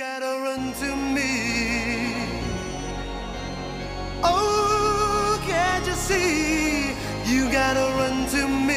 gotta run to me. Oh, can't you see? You gotta run to me.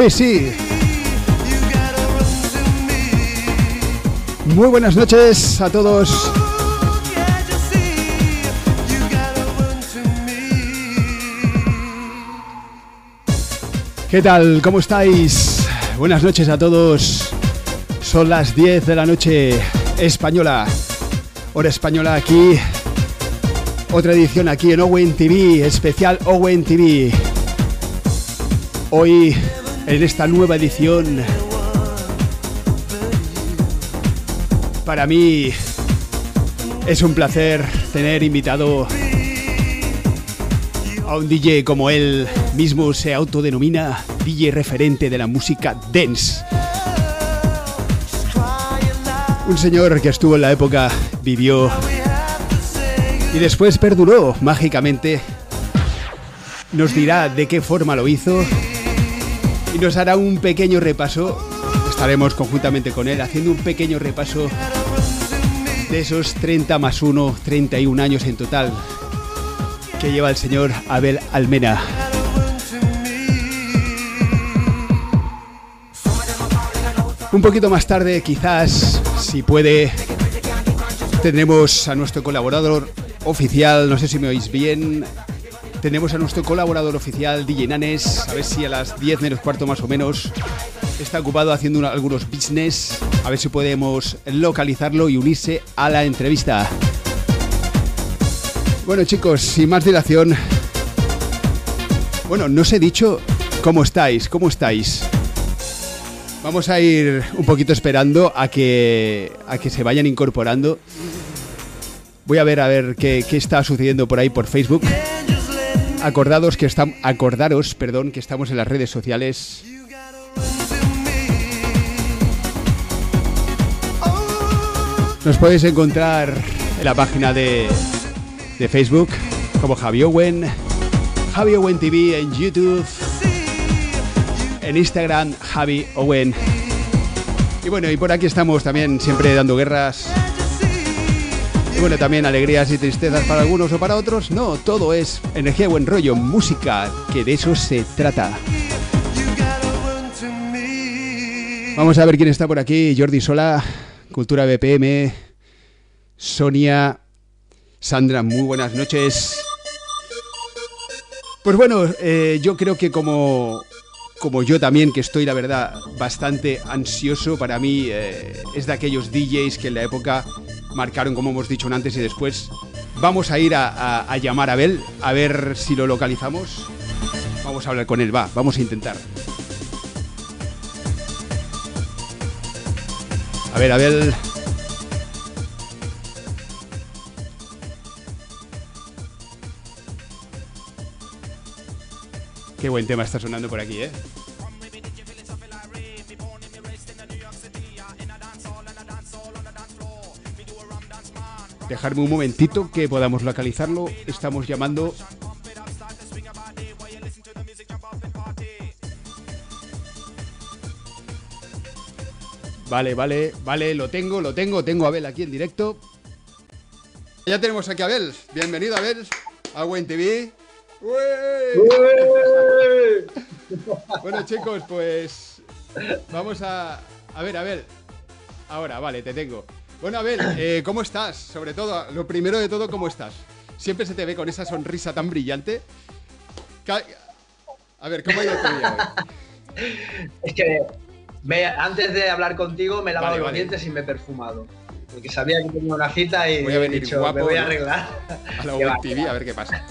Sí, sí. Muy buenas noches a todos. ¿Qué tal? ¿Cómo estáis? Buenas noches a todos. Son las 10 de la noche española. Hora española aquí. Otra edición aquí en Owen TV, especial Owen TV. Hoy, en esta nueva edición, para mí es un placer tener invitado a un DJ como él mismo se autodenomina DJ referente de la música dance. Un señor que estuvo en la época, vivió y después perduró mágicamente. Nos dirá de qué forma lo hizo y nos hará un pequeño repaso. Estaremos conjuntamente con él haciendo un pequeño repaso de esos 30 más 1, 31 años en total que lleva el señor Abel Almena. Un poquito más tarde, quizás, si puede, tendremos a nuestro colaborador oficial, no sé si me oís bien, tenemos a nuestro colaborador oficial, DJ Nanes, a ver si a las 10 menos cuarto más o menos está ocupado haciendo algunos business, a ver si podemos localizarlo y unirse a la entrevista. Bueno chicos, sin más dilación, bueno, no os he dicho cómo estáis, cómo estáis. Vamos a ir un poquito esperando a que, a que se vayan incorporando. Voy a ver a ver qué, qué está sucediendo por ahí por Facebook. Acordados que están, acordaros, perdón, que estamos en las redes sociales. Nos podéis encontrar en la página de, de Facebook como Javi Owen, Javi Owen TV en YouTube, en Instagram Javi Owen. Y bueno, y por aquí estamos también siempre dando guerras. Bueno, también alegrías y tristezas para algunos o para otros. No, todo es energía, buen rollo, música, que de eso se trata. Vamos a ver quién está por aquí. Jordi Sola, Cultura BPM, Sonia, Sandra, muy buenas noches. Pues bueno, eh, yo creo que como, como yo también, que estoy la verdad bastante ansioso, para mí eh, es de aquellos DJs que en la época marcaron, como hemos dicho antes y después. Vamos a ir a- a llamar a Abel, a ver si lo localizamos. Vamos a hablar con él, va, vamos a intentar. A ver, Abel. Qué buen tema está sonando por aquí, ¿eh? Dejarme un momentito que podamos localizarlo. Estamos llamando. Vale, vale, vale, lo tengo, lo tengo, tengo a Abel aquí en directo. Ya tenemos aquí a Abel. Bienvenido, Abel. Agua TV. ¡Ué! ¡Ué! Bueno, chicos, pues vamos a. A ver, a ver. Ahora, vale, te tengo. Bueno, a ver, eh, ¿cómo estás? Sobre todo, lo primero de todo, ¿cómo estás? Siempre se te ve con esa sonrisa tan brillante. A ver, ¿cómo ha ido tu día hoy? Es que me- antes de hablar contigo me he lavado Vale, los vale. dientes y me he perfumado. Porque sabía que tenía una cita y Voy a he venir dicho, guapo, me voy a arreglar. A la Web TV, a ver qué pasa.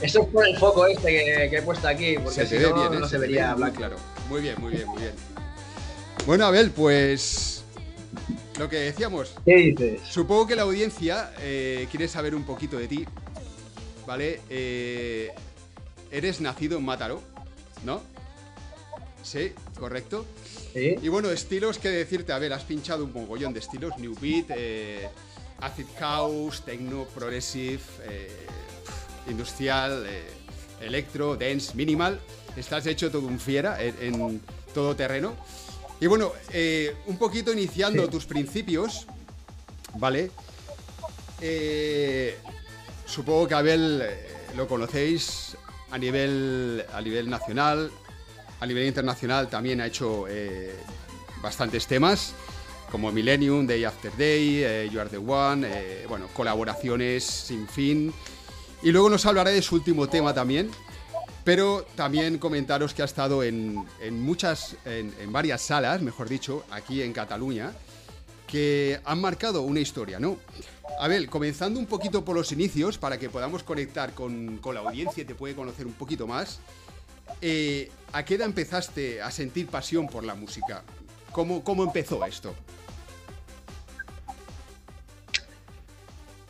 Eso es por el foco este que, que he puesto aquí, porque Se si ve no, bien, ¿eh? no se te ve vería muy blanco. claro. Muy bien, muy bien, muy bien. Bueno, Abel, pues. Lo que decíamos, ¿Qué dices? Supongo que la audiencia eh, quiere saber un poquito de ti, ¿vale? Eh, eres nacido en Mátaro, ¿no? Sí, correcto. ¿Sí? Y bueno, estilos que decirte, a ver, has pinchado un mogollón de estilos, New Beat, eh, Acid House, Techno, Progressive, eh, Industrial, eh, Electro, Dance, Minimal. Estás hecho todo un fiera en, en todo terreno. Y bueno, eh, un poquito iniciando Sí. tus principios, ¿vale? Eh, supongo que Abel eh, lo conocéis a nivel, a nivel nacional, a nivel internacional también ha hecho eh, bastantes temas, como Millennium, Day After Day, eh, You Are the One, eh, bueno, colaboraciones sin fin. Y luego nos hablará de su último tema también, pero también comentaros que ha estado en, en muchas, en, en varias salas, mejor dicho, aquí en Cataluña, que han marcado una historia, ¿no? Abel, comenzando un poquito por los inicios, para que podamos conectar con, con la audiencia y te puede conocer un poquito más. eh, ¿A qué edad empezaste a sentir pasión por la música? ¿Cómo, cómo empezó esto?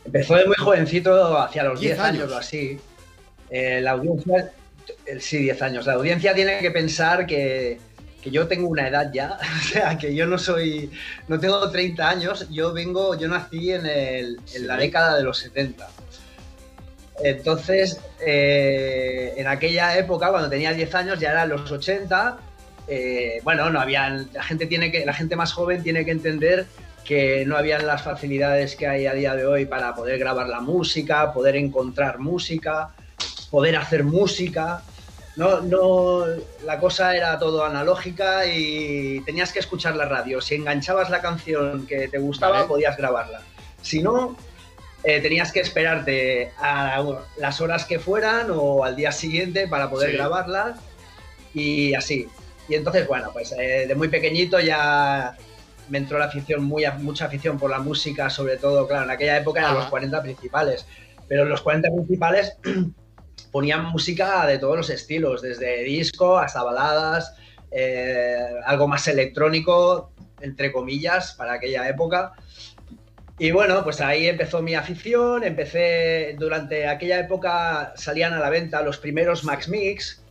Empezó de muy jovencito, hacia los 10 10 años, años. o así. Eh, la audiencia, sí, 10 años. La audiencia tiene que pensar que, que yo tengo una edad ya, o sea, que yo no soy, no tengo 30 años, yo vengo, yo nací en, el- en la década de los 70. Entonces, eh, en aquella época, cuando tenía 10 años, ya eran los 80. eh, bueno, no habían, la gente tiene que, la gente más joven tiene que entender que no habían las facilidades que hay a día de hoy para poder grabar la música, poder encontrar música, poder hacer música. No, no, la cosa era todo analógica y tenías que escuchar la radio. Si enganchabas la canción que te gustaba, Vale. podías grabarla. Si no, eh, tenías que esperarte a las horas que fueran o al día siguiente para poder Sí. grabarlas y así. Y entonces, bueno, pues eh, de muy pequeñito ya me entró la afición, muy, mucha afición por la música, sobre todo, claro, en aquella época eran Ajá. los 40 principales, pero los 40 principales ponían música de todos los estilos, desde disco hasta baladas, eh, algo más electrónico, entre comillas, para aquella época. Y bueno, pues ahí empezó mi afición, empecé, durante aquella época salían a la venta los primeros Max Mix,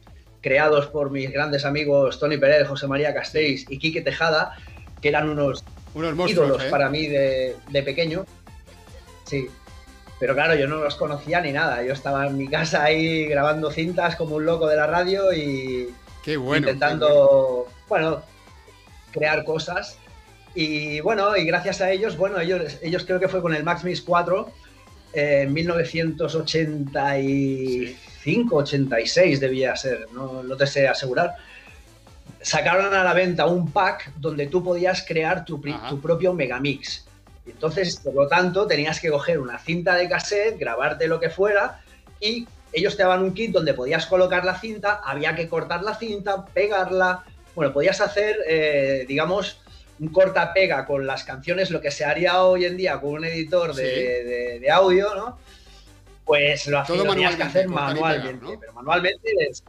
creados por mis grandes amigos Tony Pérez, José María Castells y Quique Tejada, que eran unos Unos monstruos, ídolos ¿eh? para mí de, de pequeño. Sí. Pero claro, yo no los conocía ni nada. Yo estaba en mi casa ahí grabando cintas como un loco de la radio y Qué bueno. qué intentando, bueno, crear cosas. Y bueno, y gracias a ellos, bueno, ellos, ellos creo que fue con el Max Mix 4 eh, en 1985, 86 debía ser, no, no te sé asegurar. Sacaron a la venta un pack donde tú podías crear tu, tu propio megamix. Entonces, por lo tanto, tenías que coger una cinta de cassette, grabarte lo que fuera y ellos te daban un kit donde podías colocar la cinta, había que cortar la cinta, pegarla. Bueno, podías hacer, eh, digamos, un corta-pega con las canciones, lo que se haría hoy en día con un editor de, Sí. de- de audio, ¿no? Pues lo, Todo lo tenías que manualmente, hacer pegar, manualmente. ¿no? Pero manualmente es.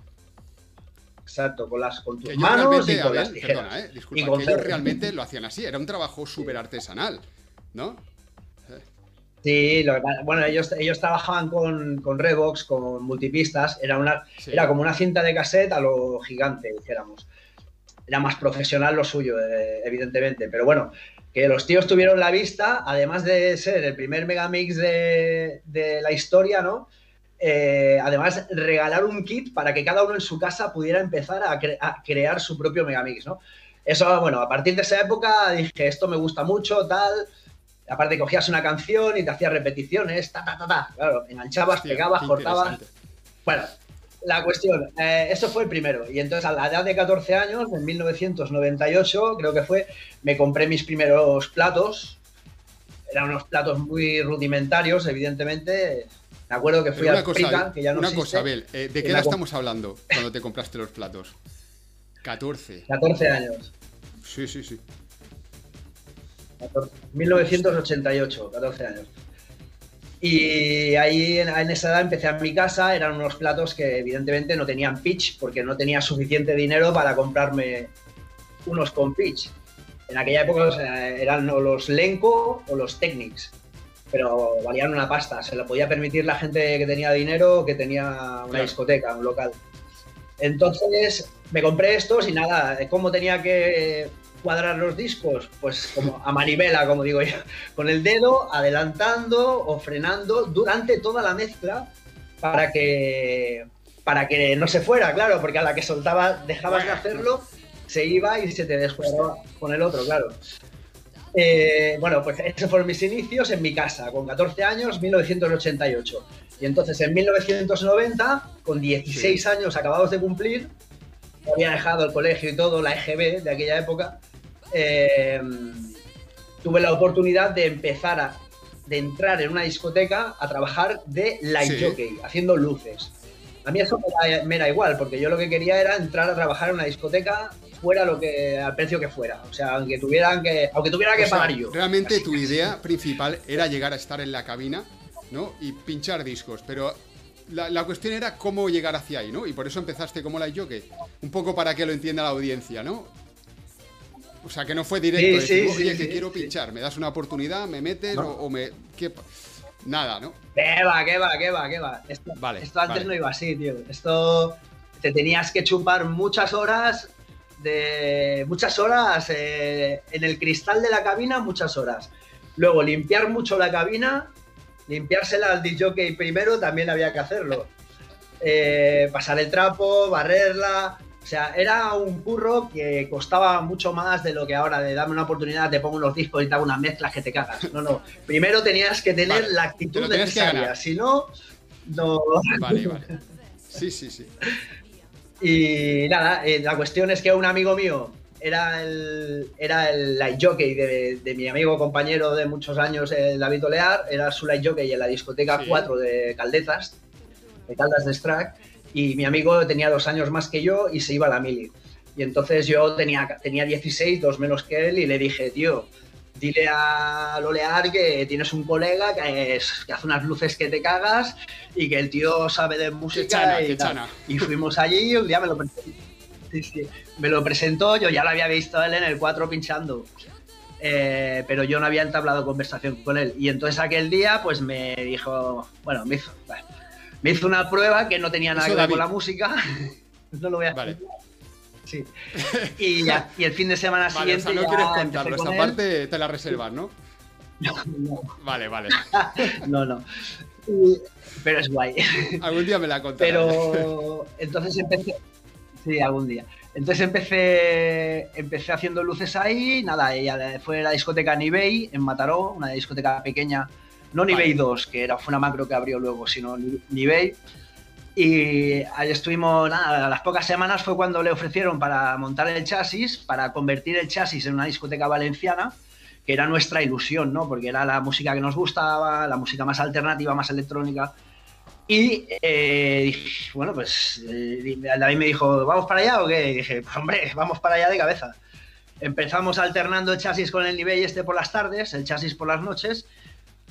Exacto, con, las, con tus manos y con las tijeras. perdona, eh, disculpa, Y con que ellos realmente lo hacían así, era un trabajo súper artesanal, ¿no? Sí, lo que bueno, ellos, ellos trabajaban con, con Revox, con multipistas, era, una, Sí. era como una cinta de cassette a lo gigante, dijéramos. Era más profesional lo suyo, eh, evidentemente, pero bueno, que los tíos tuvieron la vista, además de ser el primer megamix de, de la historia, ¿no? Eh, además, regalar un kit para que cada uno en su casa pudiera empezar a, cre- a crear su propio megamix, ¿no? Eso, bueno, a partir de esa época dije, esto me gusta mucho, tal, Aparte cogías una canción y te hacías repeticiones, ta, ta, ta, ta. Claro, enganchabas, Hostia, pegabas, cortabas. Bueno, la cuestión, eh, eso fue el primero. Y entonces a la edad de 14 años, en 1998, creo que fue, me compré mis primeros platos. Eran unos platos muy rudimentarios, evidentemente. Me acuerdo que fui Pero al una cosa, Prica, que ya no una existe, cosa, Abel, eh, ¿de qué edad estamos hablando cuando te compraste los platos? 14. 14 años. Sí, sí, sí. 14, 1988, 14 años. Y ahí en, en esa edad empecé a mi casa, eran unos platos que evidentemente no tenían pitch porque no tenía suficiente dinero para comprarme unos con pitch. En aquella época eran o los Lenco o los Technics, pero valían una pasta, se lo podía permitir la gente que tenía dinero o que tenía una Claro. discoteca, un local. Entonces me compré estos y nada, ¿cómo tenía que cuadrar los discos? Pues como a manivela, como digo yo, con el dedo adelantando o frenando durante toda la mezcla para que para que no se fuera, claro, porque a la que soltaba, dejabas de hacerlo, se iba y se te descuadraba con el otro, claro. Eh, bueno, pues esos fueron mis inicios en mi casa, con 14 años, 1988. Y entonces en 1990, con 16 años acabados de cumplir, había dejado el colegio y todo, la EGB de aquella época, eh, tuve la oportunidad de empezar a de entrar en una discoteca a trabajar de light Sí. jockey, haciendo luces. A mí eso me era igual, porque yo lo que quería era entrar a trabajar en una discoteca fuera lo que al precio que fuera, o sea, aunque tuvieran que aunque tuviera que O sea, pagar yo. Realmente tu idea principal era llegar a estar en la cabina, ¿no? Y pinchar discos, pero la, la cuestión era cómo llegar hacia ahí, ¿no? Y por eso empezaste como la jockey. Un poco para que lo entienda la audiencia, ¿no? O sea, que no fue directo, Sí, decir, sí, oye, sí, que quiero pinchar, me das una oportunidad, me metes No. o, o me... ¿qué pa- Nada, ¿no? ¿Qué va, qué va, qué va, qué va? Esto, Vale, esto antes vale. no iba así, tío. Esto te tenías que chupar muchas horas de muchas horas eh, en el cristal de la cabina, muchas horas. Luego limpiar mucho la cabina, limpiársela al DJ primero también había que hacerlo. Eh, pasar el trapo, barrerla. O sea, era un curro que costaba mucho más de lo que ahora de darme una oportunidad, te pongo unos discos y te hago unas mezclas que te cagas. No, no. Primero tenías que tener Vale, la actitud necesaria. Si no, no. Vale, vale. Sí, sí, sí. Y nada, eh, la cuestión es que un amigo mío era el, era el light jockey de, de mi amigo compañero de muchos años, eh, David Olear, era su light jockey en la discoteca Sí. 4 de Caldetas, de Caldas de Strack, y mi amigo tenía dos años más que yo y se iba a la mili. Y entonces yo tenía, tenía 16, dos menos que él, y le dije, tío, dile a Lolear que tienes un colega que, es- que hace unas luces que te cagas y que el tío sabe de música chana, y qué tal". chana. Y fuimos allí y un día me lo presentó. Sí, sí. Me lo presentó, yo ya lo había visto a él en el 4 pinchando. Eh, pero yo no había entablado conversación con él. Y entonces aquel día, pues me dijo, bueno, me hizo, bueno, me hizo una prueba que no tenía nada Eso que ver con la música. no lo voy a Vale. Sí. Y, ya- y el fin de semana Vale, o siguiente. sea, no quieres contarlo, con esta él. parte te la reservas, ¿no? No, Vale, vale. no, no. Y- pero es guay. Algún día me la contarás. Pero entonces empecé. Sí, algún día. Entonces empecé, empecé haciendo luces ahí, nada, y a- fue la discoteca Nivei en Mataró, una discoteca pequeña, no. Nivei 2, que era, fue una macro que abrió luego, sino Ni- Nivei. Y ahí estuvimos, nada, a las pocas semanas fue cuando le ofrecieron para montar el chasis, para convertir el chasis en una discoteca valenciana, que era nuestra ilusión, ¿no? Porque era la música que nos gustaba, la música más alternativa, más electrónica. Y eh, bueno, pues eh, David me dijo, ¿vamos para allá o qué? Y dije, pues hombre, vamos para allá de cabeza. Empezamos alternando el chasis con el nivel este por las tardes, el chasis por las noches,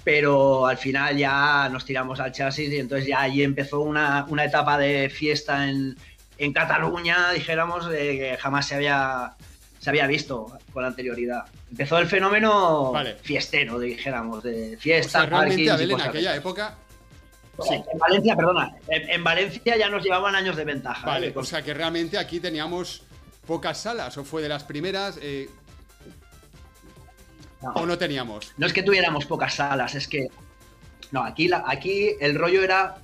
pero al final ya nos tiramos al chasis y entonces ya allí empezó una, una etapa de fiesta en, en Cataluña, dijéramos, de que jamás se había, se había visto con anterioridad. Empezó el fenómeno Vale. fiestero, dijéramos, de o fiesta, sea, parkings y Abel, en aquella de- época. en Valencia, perdona, en, en Valencia ya nos llevaban años de ventaja. Vale, ¿eh? o sea que realmente aquí teníamos pocas salas, o fue de las primeras, eh, no, o no teníamos. no es que tuviéramos pocas salas, es que. No, aquí, la, aquí el rollo era.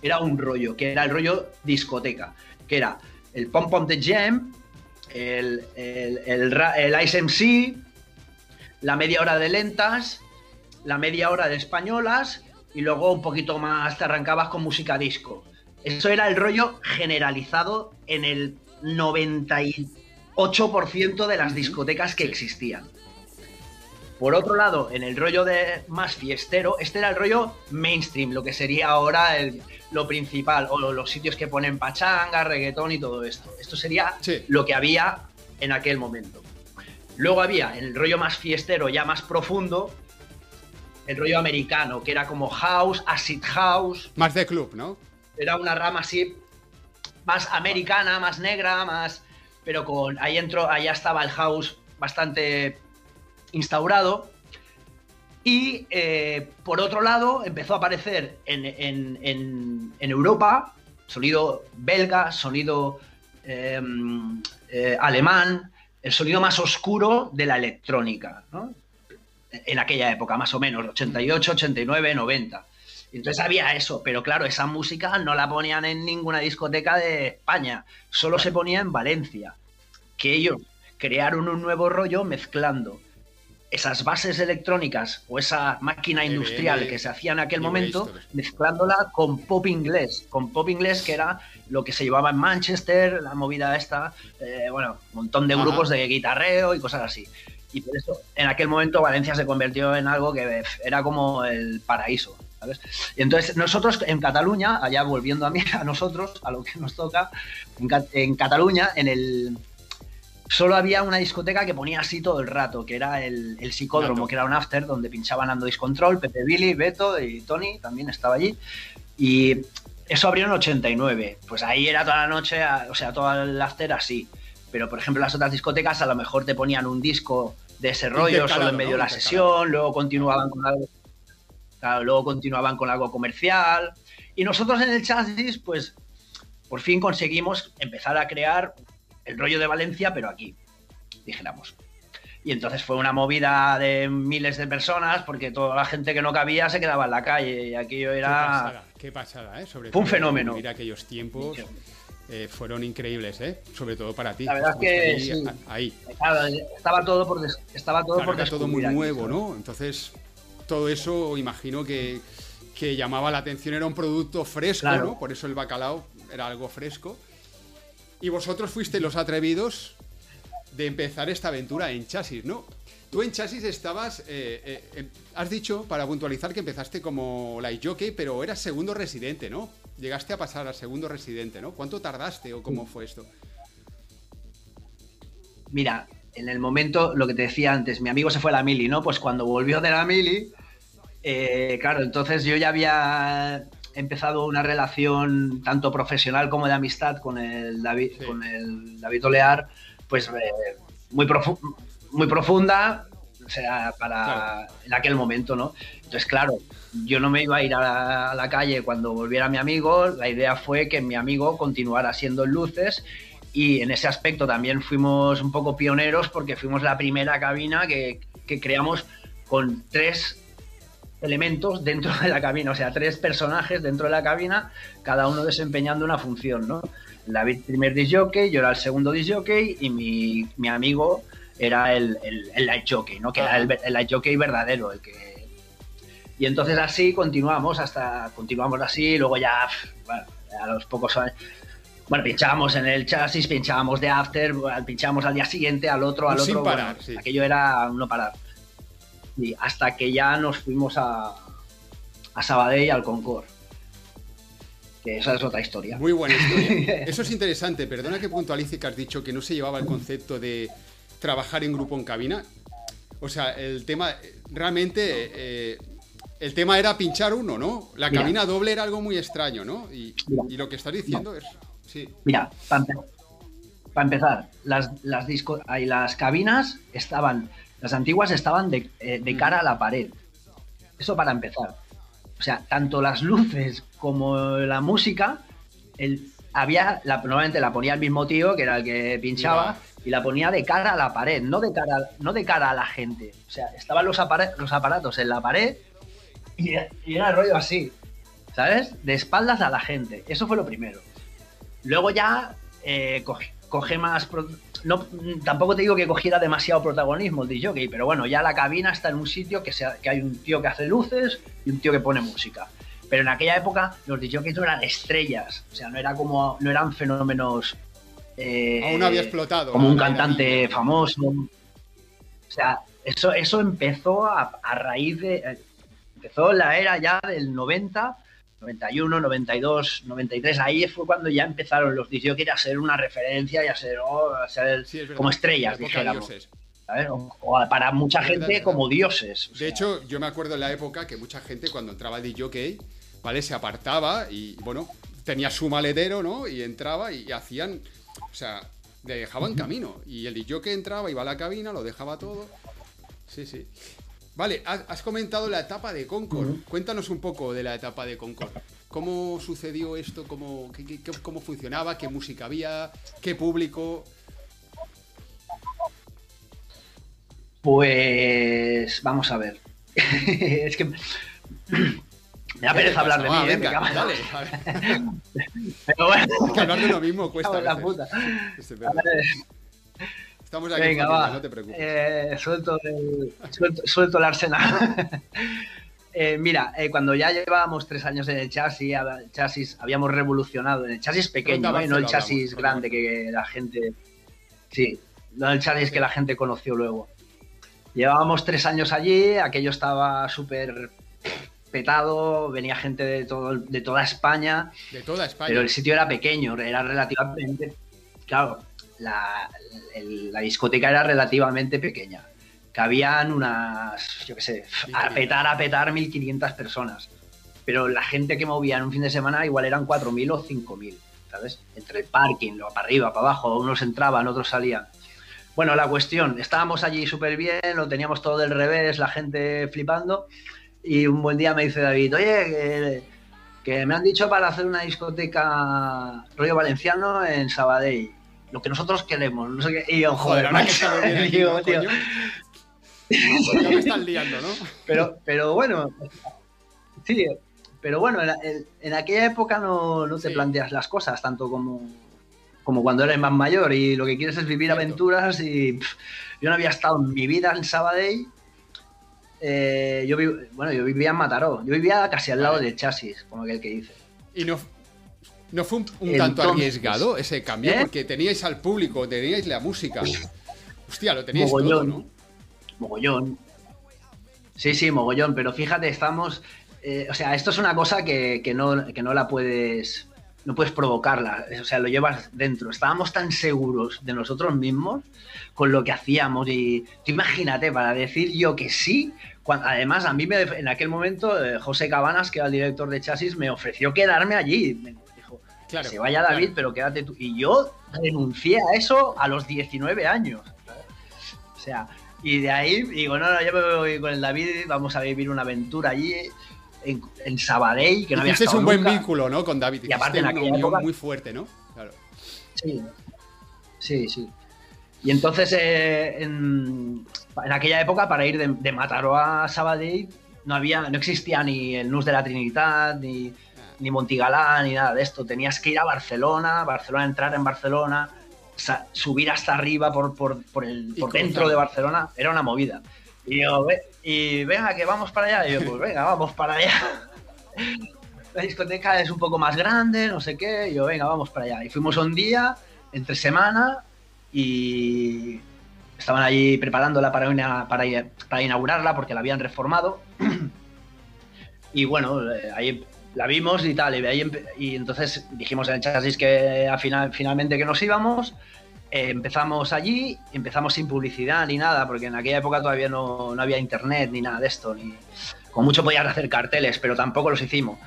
Era un rollo, que era el rollo discoteca. Que era el Pom Pom de Jam, el, el, el, el Ice MC, la media hora de lentas la media hora de españolas y luego un poquito más te arrancabas con música disco. Eso era el rollo generalizado en el 98% de las discotecas que existían. Por otro lado, en el rollo de más fiestero, este era el rollo mainstream, lo que sería ahora el- lo principal, o lo- los sitios que ponen pachanga, reggaetón y todo esto. Esto sería Sí. lo que había en aquel momento. Luego había en el rollo más fiestero, ya más profundo, el rollo americano, que era como house, acid house, Más de club, ¿no? era una rama así más americana, más negra, más. Pero con. Ahí entró, allá estaba el house bastante instaurado. Y eh, por otro lado, empezó a aparecer en, en- en- en Europa sonido belga, sonido eh, eh, alemán, el sonido más oscuro de la electrónica, ¿no? En aquella época, más o menos, 88, 89, 90. Entonces había eso, pero claro, esa música no la ponían en ninguna discoteca de España, solo se ponía en Valencia. Que ellos crearon un nuevo rollo mezclando esas bases electrónicas o esa máquina industrial que se hacía en aquel momento, mezclándola con pop inglés, con pop inglés que era lo que se llevaba en Manchester, la movida esta, eh, bueno, un montón de Ajá. grupos de guitarreo y cosas así. Y por eso, en aquel momento, Valencia se convirtió en algo que eh, era como el paraíso, ¿sabes? Y entonces, nosotros en Cataluña, allá volviendo a mí, a nosotros, a lo que nos toca, en, Ca- en Cataluña, en el. Solo había una discoteca que ponía así todo el rato, que era el, el psicódromo, que era un after donde pinchaban Ando Discontrol, Pepe Billy, Beto y Tony también estaba allí. Y eso abrió en 89. Pues ahí era toda la noche, o sea, todo el after así. Pero, por ejemplo, las otras discotecas a lo mejor te ponían un disco de ese rollo solo en medio ¿no? de la sesión, luego continuaban con algo, claro, luego continuaban con algo comercial. Y nosotros en el chasis, pues, por fin conseguimos empezar a crear el rollo de Valencia, pero aquí, dijéramos. Y entonces fue una movida de miles de personas, porque toda la gente que no cabía se quedaba en la calle, y aquello Qué era... pasada, qué pasada, ¿eh? Sobre Fue un fenómeno. Mira aquellos tiempos eh, fueron increíbles, ¿eh? Sobre todo para ti. La verdad es que sí. ahí. Claro, estaba todo por, des- estaba todo Claro, por era todo muy aquí, nuevo. ¿no? Entonces, todo eso imagino que, que llamaba la atención, era un producto fresco, Claro. ¿no? Por eso el bacalao era algo fresco. Y vosotros fuisteis los atrevidos de empezar esta aventura en chasis, ¿no? Tú en chasis estabas, eh, eh, em- has dicho, para puntualizar, que empezaste como light jockey, pero eras segundo residente, ¿no? Llegaste a pasar a segundo residente, ¿no? ¿Cuánto tardaste o cómo fue esto? Mira, en el momento, lo que te decía antes, mi amigo se fue a la mili, ¿no? Pues cuando volvió de la mili, eh, claro, entonces yo ya había empezado una relación tanto profesional como de amistad con el David, Sí. con el David Olear, pues eh, muy, profu- muy profunda, o sea, para Claro. en aquel momento, ¿no? Entonces, claro, yo no me iba a ir a la, a la calle cuando volviera mi amigo, la idea fue que mi amigo continuara siendo en luces y en ese aspecto también fuimos un poco pioneros porque fuimos la primera cabina que, que creamos con tres elementos dentro de la cabina, o sea, tres personajes dentro de la cabina, cada uno desempeñando una función, ¿no? David primer disc jockey, yo era el segundo disc jockey y mi, mi amigo era el, el, el light jockey, ¿no? Que era el, el light jockey verdadero, el que... Y entonces así continuamos hasta, continuamos así, luego ya, bueno, a los pocos años, bueno, pinchábamos en el chasis, pinchábamos de after, pinchábamos al día siguiente, al otro, al sin otro. parar, bueno, sí. Aquello era no parar. Y hasta que ya nos fuimos a, a Sabadell y al Concord. Que esa es otra historia. Muy buena historia. Eso es interesante. Perdona que puntualice que has dicho que no se llevaba el concepto de trabajar en grupo en cabina. O sea, el tema, realmente, eh, el tema era pinchar uno, ¿no? La Mira. cabina doble era algo muy extraño, ¿no? Y, Mira. y lo que estás diciendo es, sí, Mira, para empezar, las, las, disco, las cabinas estaban, las antiguas estaban de, eh, de cara a la pared. Eso para empezar. O sea, tanto las luces como la música, el, había, la, normalmente la ponía el mismo tío, que era el que pinchaba, y la ponía de cara a la pared, no de cara, no de cara a la gente. O sea, estaban los, apara- los aparatos en la pared y, y era el rollo así, ¿sabes? De espaldas a la gente. Eso fue lo primero. Luego ya eh, coge, coge más, no, tampoco te digo que cogiera demasiado protagonismo el DJ, pero bueno, ya la cabina está en un sitio que, sea, que hay un tío que hace luces y un tío que pone música. Pero en aquella época los DJs no eran estrellas, o sea, no era como, no eran fenómenos. eh, Aún no había explotado. Como un cantante famoso. O sea, eso, eso empezó a, a raíz de. eh, Empezó la era ya del 90, 91, 92, 93. Ahí fue cuando ya empezaron los DJs a ser una referencia y a ser, oh, a ser Sí, es verdad. como estrellas, dijéramos. O, o para mucha gente verdad. como dioses. o De hecho, yo me acuerdo en la época que mucha gente cuando entraba el DJ, ¿vale? Se apartaba y, bueno, tenía su maletero, ¿no? Y entraba y hacían, o sea, dejaban camino. Y el DJ entraba, iba a la cabina, lo dejaba todo. Sí, sí. Vale, has comentado la etapa de Concord. Cuéntanos un poco de la etapa de Concord. ¿Cómo sucedió esto? ¿Cómo, qué- qué- qué- cómo funcionaba? ¿Qué música había? ¿Qué público? Pues vamos a ver. es que me da ¿Qué pereza hablar de mí, Ah, ¿eh? venga, Me dale, a ver. Pero bueno, Es que hablar de lo mismo cuesta. la puta. Es verdad. Estamos aquí, Venga, va. no te preocupes. Eh, suelto, el, suelto, suelto el arsenal. Eh, mira, eh, cuando ya llevábamos tres años en el chasis, el chasis habíamos revolucionado en el chasis pequeño, no el chasis grande que la gente. Sí, no el chasis que la gente conoció luego. Llevábamos tres años allí, aquello estaba súper petado, venía gente de, todo, de toda España. De toda España. Pero el sitio era pequeño, era relativamente. Claro, la, el- la discoteca era relativamente pequeña. Cabían unas, yo qué sé, a 1500. petar, a petar 1500 personas. Pero la gente que movía en un fin de semana igual eran 4000 o 5000, ¿sabes? Entre el parking, lo para arriba, para abajo, unos entraban, otros salían. Bueno, la cuestión, estábamos allí súper bien, lo teníamos todo del revés, la gente flipando. Y un buen día me dice David, oye, que, que me han dicho para hacer una discoteca rollo valenciano en Sabadell. Lo que nosotros queremos, no sé qué. Y yo, Joder, joder, ahora que macho, aquí, digo, ¿no, tío? Ya me están liando, ¿no? pero, pero bueno, sí, pero bueno, en, en- en aquella época no, no te Sí. planteas las cosas tanto como, como cuando eres más mayor y lo que quieres es vivir aventuras y pff, yo no había estado en mi vida en Sabadell. Eh, yo, vi- bueno, yo vivía en Mataró, yo vivía casi al lado Vale. del chasis, como aquel que dice. Y no, no fue un, un tanto arriesgado ese cambio, ¿eh? porque teníais al público, teníais la música. Hostia, lo teníais todo, Mogollón. ¿no? Mogollón. Sí, sí, mogollón, pero fíjate, estamos. eh, o sea, esto es una cosa que, que no, que no la puedes. No puedes provocarla, o sea, lo llevas dentro. Estábamos tan seguros de nosotros mismos con lo que hacíamos y tú imagínate, para decir yo que sí, además a mí me, en aquel momento eh, José Cabanas, que era el director de Chasis, me ofreció quedarme allí. Claro. se vaya David, claro. pero quédate tú. Y yo renuncié a eso a los 19 años. O sea, y de ahí digo, no, no, yo me voy con el David, vamos a vivir una aventura allí en, en Sabadell, que no había estado un buen vínculo, ¿no? Con David. Y aparte en una aquella unión época- muy fuerte, ¿no? Claro. Sí, sí, sí. Y entonces, eh, en, en aquella época, para ir de, de Mataró a Sabadell, no había, no existía ni el Nus de la Trinidad, ni, ni Montigalá, ni nada de esto. Tenías que ir a Barcelona, Barcelona, entrar en Barcelona, subir hasta arriba por, por, por, el, por cruzar. dentro de Barcelona. Era una movida. Y yo, "Ve- y venga, que vamos para allá. Y yo, pues venga, vamos para allá. La discoteca es un poco más grande, no sé qué. Y yo, venga, vamos para allá. Y fuimos un día, entre semana, y estaban allí preparándola para, una- para, para inaugurarla porque la habían reformado. y bueno, eh, ahí la vimos y tal. Y, de ahí y entonces dijimos en el chasis que al final, finalmente que nos íbamos. Eh, empezamos allí, empezamos sin publicidad ni nada, porque en aquella época todavía no, no había internet ni nada de esto. Ni, con mucho podías hacer carteles, pero tampoco los hicimos.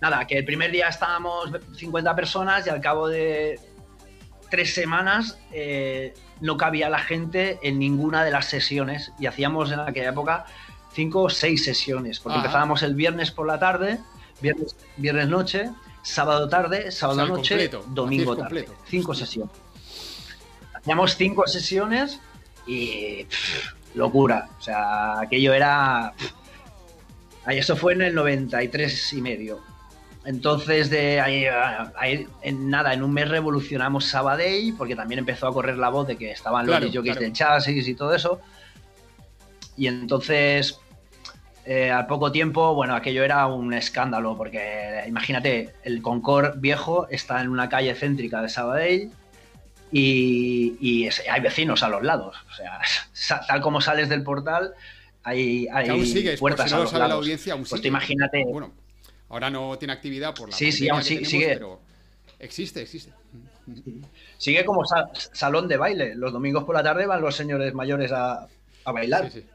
Nada, que el primer día estábamos 50 personas y al cabo de tres semanas eh, no cabía la gente en ninguna de las sesiones y hacíamos en aquella época cinco o seis sesiones, porque Ajá. empezábamos el viernes por la tarde, viernes, viernes noche, sábado tarde, sábado O sea, el noche, completo, domingo tarde. completo. Cinco sesiones. Hacíamos cinco sesiones y pff, locura. O sea, aquello era... pff, Eso fue en el 93 y medio. entonces, de ahí, ahí, en nada, en un mes revolucionamos Sabadell, porque también empezó a correr la voz de que estaban Claro, los jockeys claro. del chasis y todo eso. Y entonces, eh, al poco tiempo, bueno, aquello era un escándalo, porque imagínate, el Concord viejo está en una calle céntrica de Sabadell y, y es- hay vecinos a los lados. O sea, sa- tal como sales del portal, hay, hay Que aún sigues, por puertas si a no los sabe la lados. audiencia, aún Pues sigue. te imagínate. Bueno, ahora no tiene actividad por la Sí, sí, aún sí- tenemos, sigue. pero existe, existe. Sigue como sa- salón de baile. Los domingos por la tarde van los señores mayores a, a bailar. Sí, sí.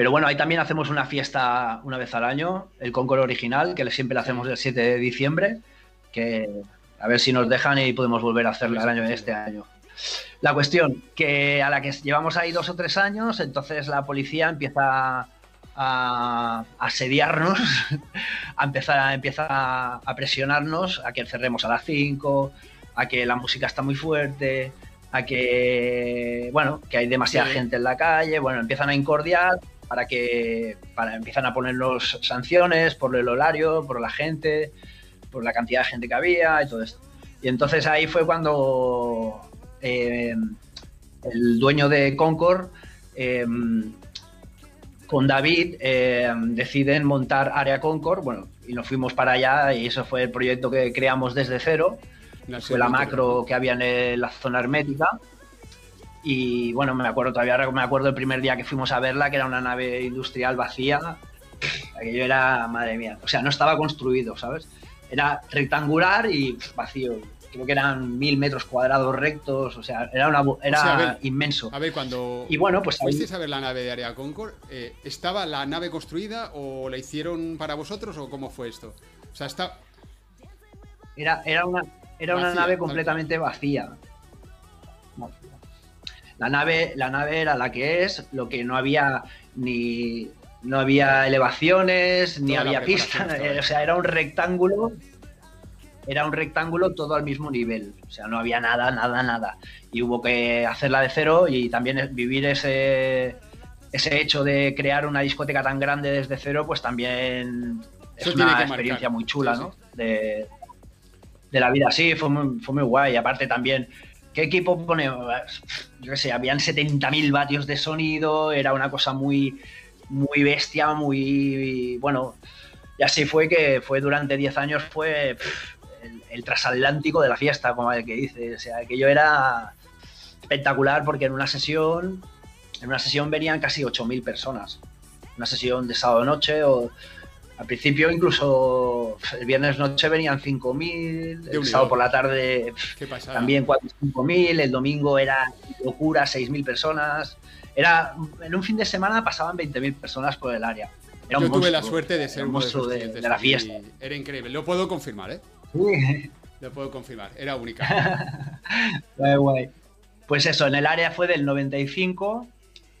Pero bueno, ahí también hacemos una fiesta una vez al año, el Concord original, que siempre la hacemos el 7 de diciembre, que a ver si nos dejan y podemos volver a hacerla el año de este año. La cuestión, que a la que llevamos ahí dos o tres años, entonces la policía empieza a asediarnos, a empezar, empieza a, a presionarnos a que cerremos a las 5, a que la música está muy fuerte, a que, bueno, que hay demasiada Sí. gente en la calle, bueno, empiezan a incordiar para que, para, empiezan a ponernos sanciones por el horario, por la gente, por la cantidad de gente que había y todo esto. Y entonces ahí fue cuando eh, el dueño de Concord eh, con David eh, deciden montar Área Concord, bueno, y nos fuimos para allá y eso fue el proyecto que creamos desde cero, Una fue la macro que había en la zona hermética. Y bueno, me acuerdo todavía, me acuerdo el primer día que fuimos a verla, que era una nave industrial vacía. Aquello era, madre mía, o sea, no estaba construido, ¿sabes? Era rectangular y vacío. Creo que eran mil metros cuadrados rectos, o sea, era, una, era O sea, a ver, inmenso. A ver, cuando Y bueno, pues ahí- fuisteis a ver la nave de Area Concord, eh, ¿estaba la nave construida o la hicieron para vosotros o cómo fue esto? O sea, está... Era, era una, era una nave completamente. Vacía. La nave, la nave era la que es, lo que no había ni no había elevaciones, ni Toda había ahí. o sea, era un rectángulo, era un rectángulo todo al mismo nivel, o sea, no había nada, nada, nada. Y hubo que hacerla de cero y también vivir ese ese hecho de crear una discoteca tan grande desde cero, pues también es Eso una experiencia marcar. muy chula, Sí, ¿no? De, de la vida. Sí, fue muy, fue muy guay. Aparte también, ¿qué equipo pone? Yo qué sé, habían 70.000 vatios de sonido, era una cosa muy, muy bestia, muy... Bueno, y así fue que fue durante 10 años, fue el, el transatlántico de la fiesta, como el que dice. O sea, aquello era espectacular porque en una sesión, en una sesión venían casi 8.000 personas. Una sesión de sábado noche o... Al principio incluso el viernes noche venían 5.000, De el sábado por la tarde ¿Qué también 4 5.000, el domingo era locura, 6.000 personas. Era, en un fin de semana pasaban 20.000 personas por el área. Era un Yo tuve la suerte de ser un monstruo de, la fiesta. Era increíble. Lo puedo confirmar, ¿eh? Sí, Lo puedo confirmar. Era única. guay, guay. Pues eso, en el área fue del 95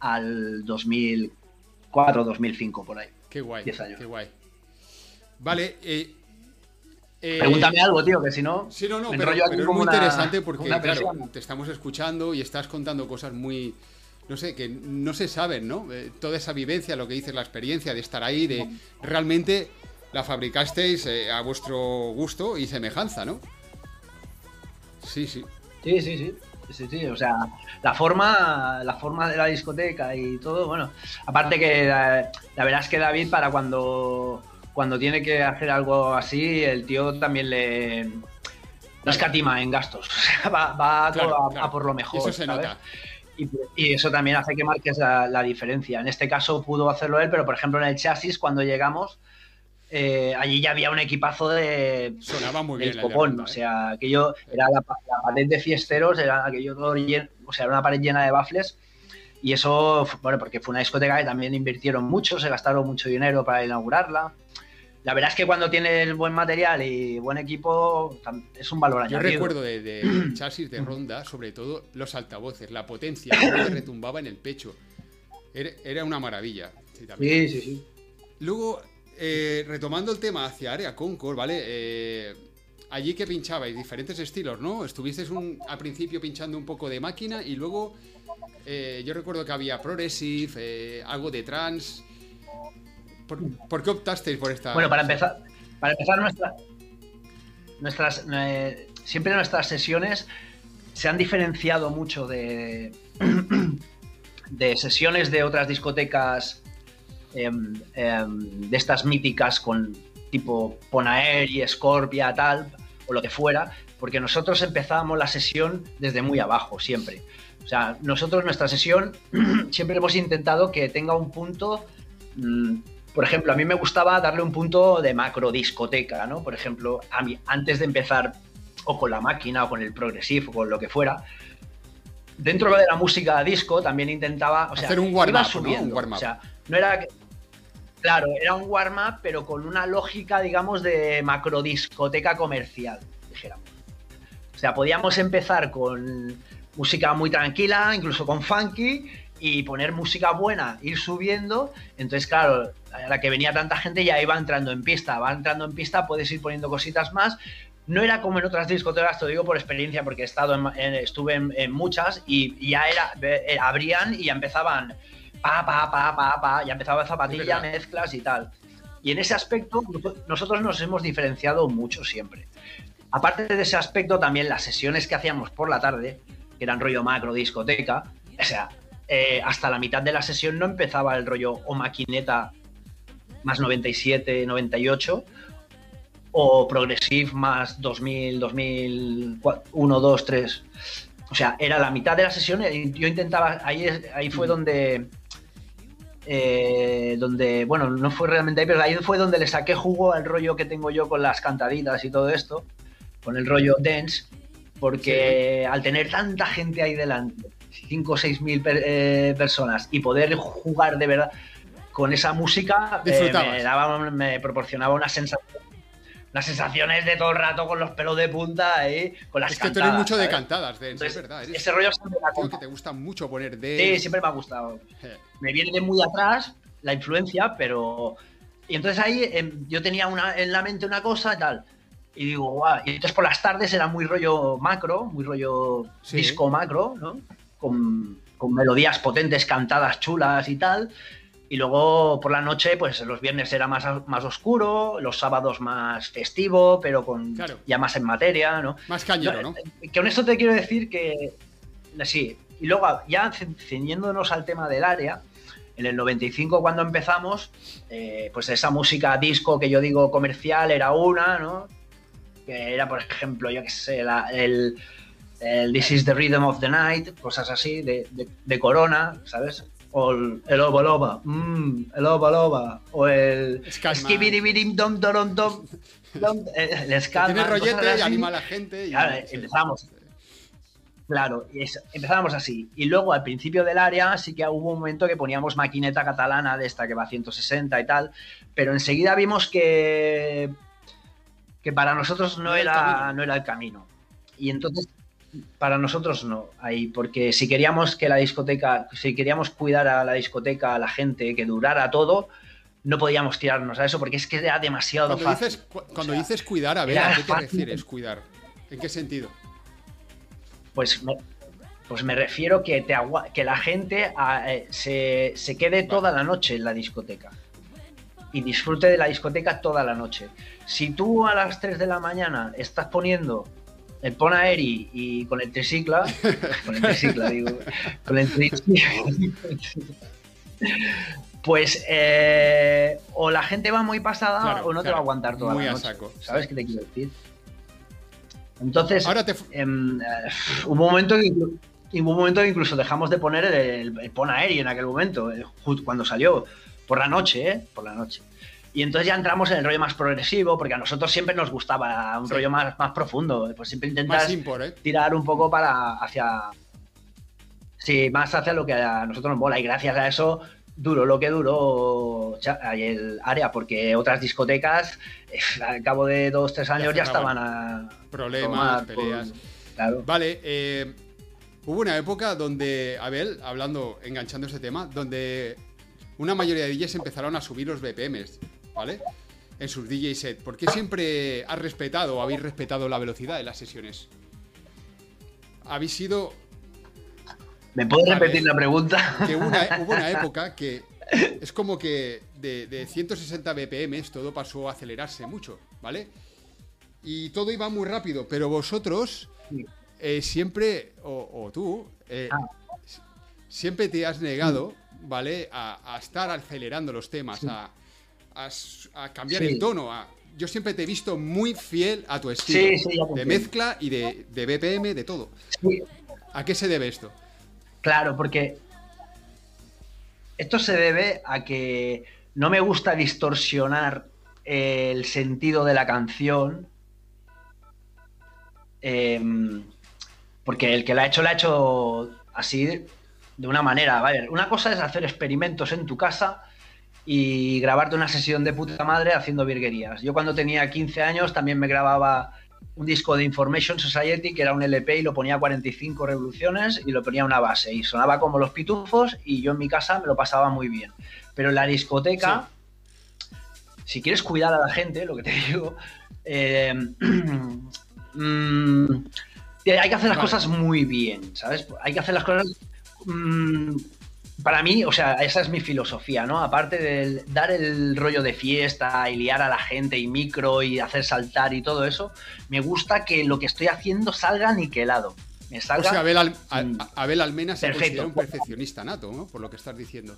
al 2004, 2005, por ahí. Qué guay. 10 años. Qué guay. Vale. Eh, eh, Pregúntame algo, tío, que si no. Sí, no, no, me pero, es muy una- interesante porque, claro, te estamos escuchando y estás contando cosas muy, no sé, que no se saben, ¿no? Eh, toda esa vivencia, lo que dices, la experiencia de estar ahí, de realmente la fabricasteis eh, a vuestro gusto y semejanza, ¿no? Sí, sí. Sí, sí, sí. Sí, sí, o sea, la forma, la forma de la discoteca y todo, bueno, aparte que la, la verdad es que David para cuando, cuando tiene que hacer algo así, el tío también le no escatima en gastos, o sea, va, va a, Claro, a- claro. a por lo mejor. Eso se ¿sabes? nota. Y, y eso también hace que marques la, la diferencia. En este caso pudo hacerlo él, pero por ejemplo en el chasis, cuando llegamos, eh, allí ya había un equipazo de, Sonaba muy bien. copón, o ¿eh? sea, aquello era la, la pared de fiesteros, era aquello todo lleno, o sea, era una pared llena de bafles. Y eso, bueno, porque fue una discoteca que también invirtieron mucho, se gastaron mucho dinero para inaugurarla. La verdad es que cuando tienes buen material y buen equipo, es un valor Yo añadido. recuerdo de, chasis de Ronda, sobre todo los altavoces, la potencia, te retumbaba en el pecho. Era, era una maravilla. Sí. Sí, sí, sí. Luego, eh, retomando el tema hacia Área Concord, ¿vale? Eh, allí que pinchabais diferentes estilos, ¿no? Estuvisteis un, al principio pinchando un poco de máquina y luego eh, yo recuerdo que había progressive, eh, algo de trance. ¿Por, por qué optasteis por esta? Bueno, para empezar, Para empezar, nuestra, nuestras, eh, siempre nuestras sesiones se han diferenciado mucho de, de sesiones de otras discotecas em, em, de estas míticas con tipo Ponaer y Scorpia, tal, o lo que fuera, porque nosotros empezábamos la sesión desde muy abajo, siempre. O sea, nosotros nuestra sesión siempre hemos intentado que tenga un punto, mm, por ejemplo, a mí me gustaba darle un punto de macro discoteca, ¿no? Por ejemplo, a mí, antes de empezar o con la máquina o con el progresivo o con lo que fuera, dentro de la música disco también intentaba, o sea, Hacer un warm-up, iba ¿no? subiendo, Un o sea, no era Claro, era un warm-up, pero con una lógica, digamos, de macrodiscoteca comercial, dijéramos. O sea, podíamos empezar con música muy tranquila, incluso con funky, y poner música buena, ir subiendo. Entonces, claro, a la que venía tanta gente ya iba entrando en pista. Va entrando en pista, puedes ir poniendo cositas más. No era como en otras discotecas, te lo digo por experiencia, porque he estado en- en- estuve en, en muchas y ya era, eh, abrían y ya empezaban pa, pa, pa, pa, pa, ya empezaba zapatilla, mezclas y tal. Y en ese aspecto noso- nosotros nos hemos diferenciado mucho siempre. Aparte de ese aspecto, también las sesiones que hacíamos por la tarde, que eran rollo macro discoteca, o sea, eh, hasta la mitad de la sesión no empezaba el rollo o maquineta más 97, 98, o progressive más 2000, 2001, 2, 3. O sea, era la mitad de la sesión. Yo intentaba, ahí, ahí fue donde, eh, donde, bueno, no fue realmente ahí, pero ahí fue donde le saqué jugo al rollo que tengo yo con las cantaditas y todo esto, con el rollo dance, porque al tener tanta gente ahí delante, 5 o 6 mil per- eh, personas, y poder jugar de verdad con esa música, eh, me, daba, me proporcionaba una sensación. Las sensaciones de todo el rato con los pelos de punta ahí, con las Es que tú cantadas, eres mucho de ¿sabes? cantadas, Dance, Entonces, es verdad. Eres ese rollo siempre me que te gusta mucho poner de. Sí, siempre me ha gustado me viene de muy atrás la influencia, pero. Y entonces ahí em, yo tenía una, en la mente una cosa y tal. Y digo, guau. Y entonces por las tardes era muy rollo macro, muy rollo Sí. disco macro, ¿no? Con, con melodías potentes, cantadas chulas y tal. Y luego por la noche, pues los viernes era más, más oscuro, los sábados más festivo, pero con Claro. ya más en materia, ¿no? Más cañero, ¿no? Que con esto te quiero decir que sí. Y luego, ya ce- ceñiéndonos al tema del área, en el 95 cuando empezamos, eh, pues esa música disco que yo digo comercial era una, ¿no? Que era, por ejemplo, yo qué sé, la- el, el This is the Rhythm of the Night, cosas así, de, de- de Corona, ¿sabes? O el, el Oba Loba, mm, el Oba Loba, o el. Skibidibidim Dom Dom, Dom, eh, el Tiene rollete y anima a la gente. Y, Claro, empezamos. Claro, es- empezábamos así. Y luego al principio del área sí que hubo un momento que poníamos maquineta catalana de esta que va a 160 y tal, pero enseguida vimos que, que para nosotros no, No era no era el camino. Y entonces, para nosotros no, ahí, porque si queríamos que la discoteca, si queríamos cuidar a la discoteca, a la gente, que durara todo, no podíamos tirarnos a eso, porque es que era demasiado Cuando, fácil. dices, cu- cuando O sea, dices cuidar, a ver, era ¿a qué te fácil. refieres cuidar? ¿En qué sentido? Pues me, pues me refiero que, te que la gente ah, eh, se, se quede toda la noche en la discoteca y disfrute de la discoteca toda la noche. Si tú a las 3 de la mañana estás poniendo el Pona Eri y con el tricicla, con el tricicla digo, con el tricicla, pues eh, o la gente va muy pasada Claro, o no te va a aguantar toda muy la a noche. saco, ¿Sabes sí. qué te quiero decir? Entonces, Ahora te. Em, eh, hubo, un momento que, hubo un momento que incluso dejamos de poner el, el Pon Aeri en aquel momento, eh, cuando salió, por la noche, ¿eh? Por la noche. Y entonces ya entramos en el rollo más progresivo, porque a nosotros siempre nos gustaba un Sí. rollo más, más profundo. Pues siempre intentas ¿eh? tirar un poco para hacia. Sí, más hacia lo que a nosotros nos mola. Y gracias a eso duró lo que duró el área, porque otras discotecas, eh, al cabo de dos, tres años ya, estaban a. Problemas, tomar peleas. Claro. Vale, eh, hubo una época donde, Abel, hablando, enganchando ese tema, donde una mayoría de DJs empezaron a subir los BPMs, ¿vale? En sus DJ set. ¿Por qué siempre has respetado o habéis respetado la velocidad de las sesiones? Habéis sido ¿Me puedes repetir la pregunta? que una- hubo una época que es como que de, de 160 BPM todo pasó a acelerarse mucho, ¿vale? Y todo iba muy rápido, pero vosotros eh, siempre, o, o tú, eh, Ah. siempre te has negado, ¿vale? A, a estar acelerando los temas, a, a a cambiar Sí. el tono. a- yo siempre te he visto muy fiel a tu estilo. Sí, sí, de mezcla y de, de BPM, de todo. ¿A qué se debe esto? Claro, porque esto se debe a que no me gusta distorsionar el sentido de la canción. em, porque el que la ha hecho, la ha hecho así de una manera. ¿vale? Una cosa es hacer experimentos en tu casa y grabarte una sesión de puta madre haciendo virguerías. Yo cuando tenía 15 años también me grababa un disco de Information Society que era un LP y lo ponía a 45 revoluciones y lo ponía a una base y sonaba como los pitufos y yo en mi casa me lo pasaba muy bien. Pero en la discoteca, si quieres cuidar a la gente, lo que te digo, eh, mm, hay que hacer las Vale. cosas muy bien, ¿sabes? Hay que hacer las cosas... mm, para mí, o sea, esa es mi filosofía, ¿no? Aparte de dar el rollo de fiesta y liar a la gente y micro y hacer saltar y todo eso, me gusta que lo que estoy haciendo salga niquelado. Me O salga... sea, Abel, Al- a- Mm. Abel Almena se considera un perfeccionista nato, ¿no? Por lo que estás diciendo.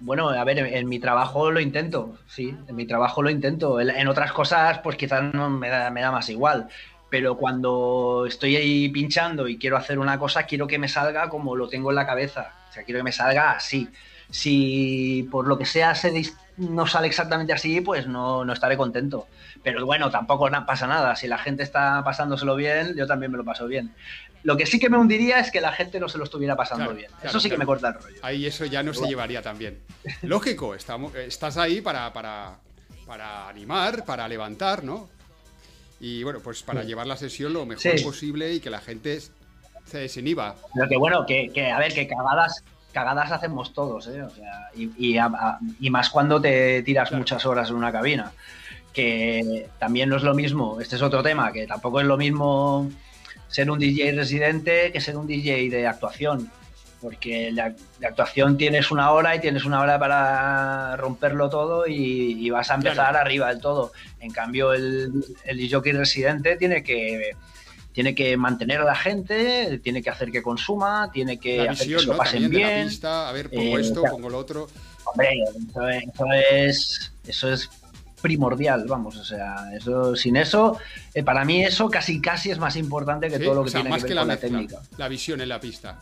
Bueno, a ver, en, en mi trabajo lo intento, sí, en mi trabajo lo intento. En, en otras cosas, pues quizás no me da, me da más igual. Pero cuando estoy ahí pinchando y quiero hacer una cosa, quiero que me salga como lo tengo en la cabeza. O sea, quiero que me salga así. Si por lo que sea se no sale exactamente así, pues no, no estaré contento. Pero bueno, tampoco pasa nada. Si la gente está pasándoselo bien, yo también me lo paso bien. Lo que sí que me hundiría es que la gente no se lo estuviera pasando Claro, bien. claro, Eso sí que me corta el rollo. Ahí eso ya no se llevaría tan bien. Lógico, estamos, estás ahí para, para, para animar, para levantar, ¿no? Y bueno, pues para llevar la sesión lo mejor Sí. posible y que la gente se desinhiba. Pero que bueno, que, que, a ver, que cagadas, cagadas hacemos todos, ¿eh? O sea, y, y a- a- y más cuando te tiras Claro. muchas horas en una cabina. Que también no es lo mismo, este es otro tema, que tampoco es lo mismo ser un DJ residente que ser un DJ de actuación. Porque de actuación tienes una hora y tienes una hora para romperlo todo y, y vas a empezar Claro. arriba del todo. En cambio, el, el jockey residente tiene que tiene que mantener a la gente, tiene que hacer que consuma, tiene que La hacer que se lo ¿no? pasen También de la bien. pista, a ver, pongo Eh, esto, claro. pongo lo otro. Hombre, eso es, eso es eso es primordial, vamos, o sea, eso sin eso, eh, para mí eso casi casi es más importante que ¿sí? todo lo O que sea, tiene más que que ver la con la mezcla, técnica. la visión en la pista.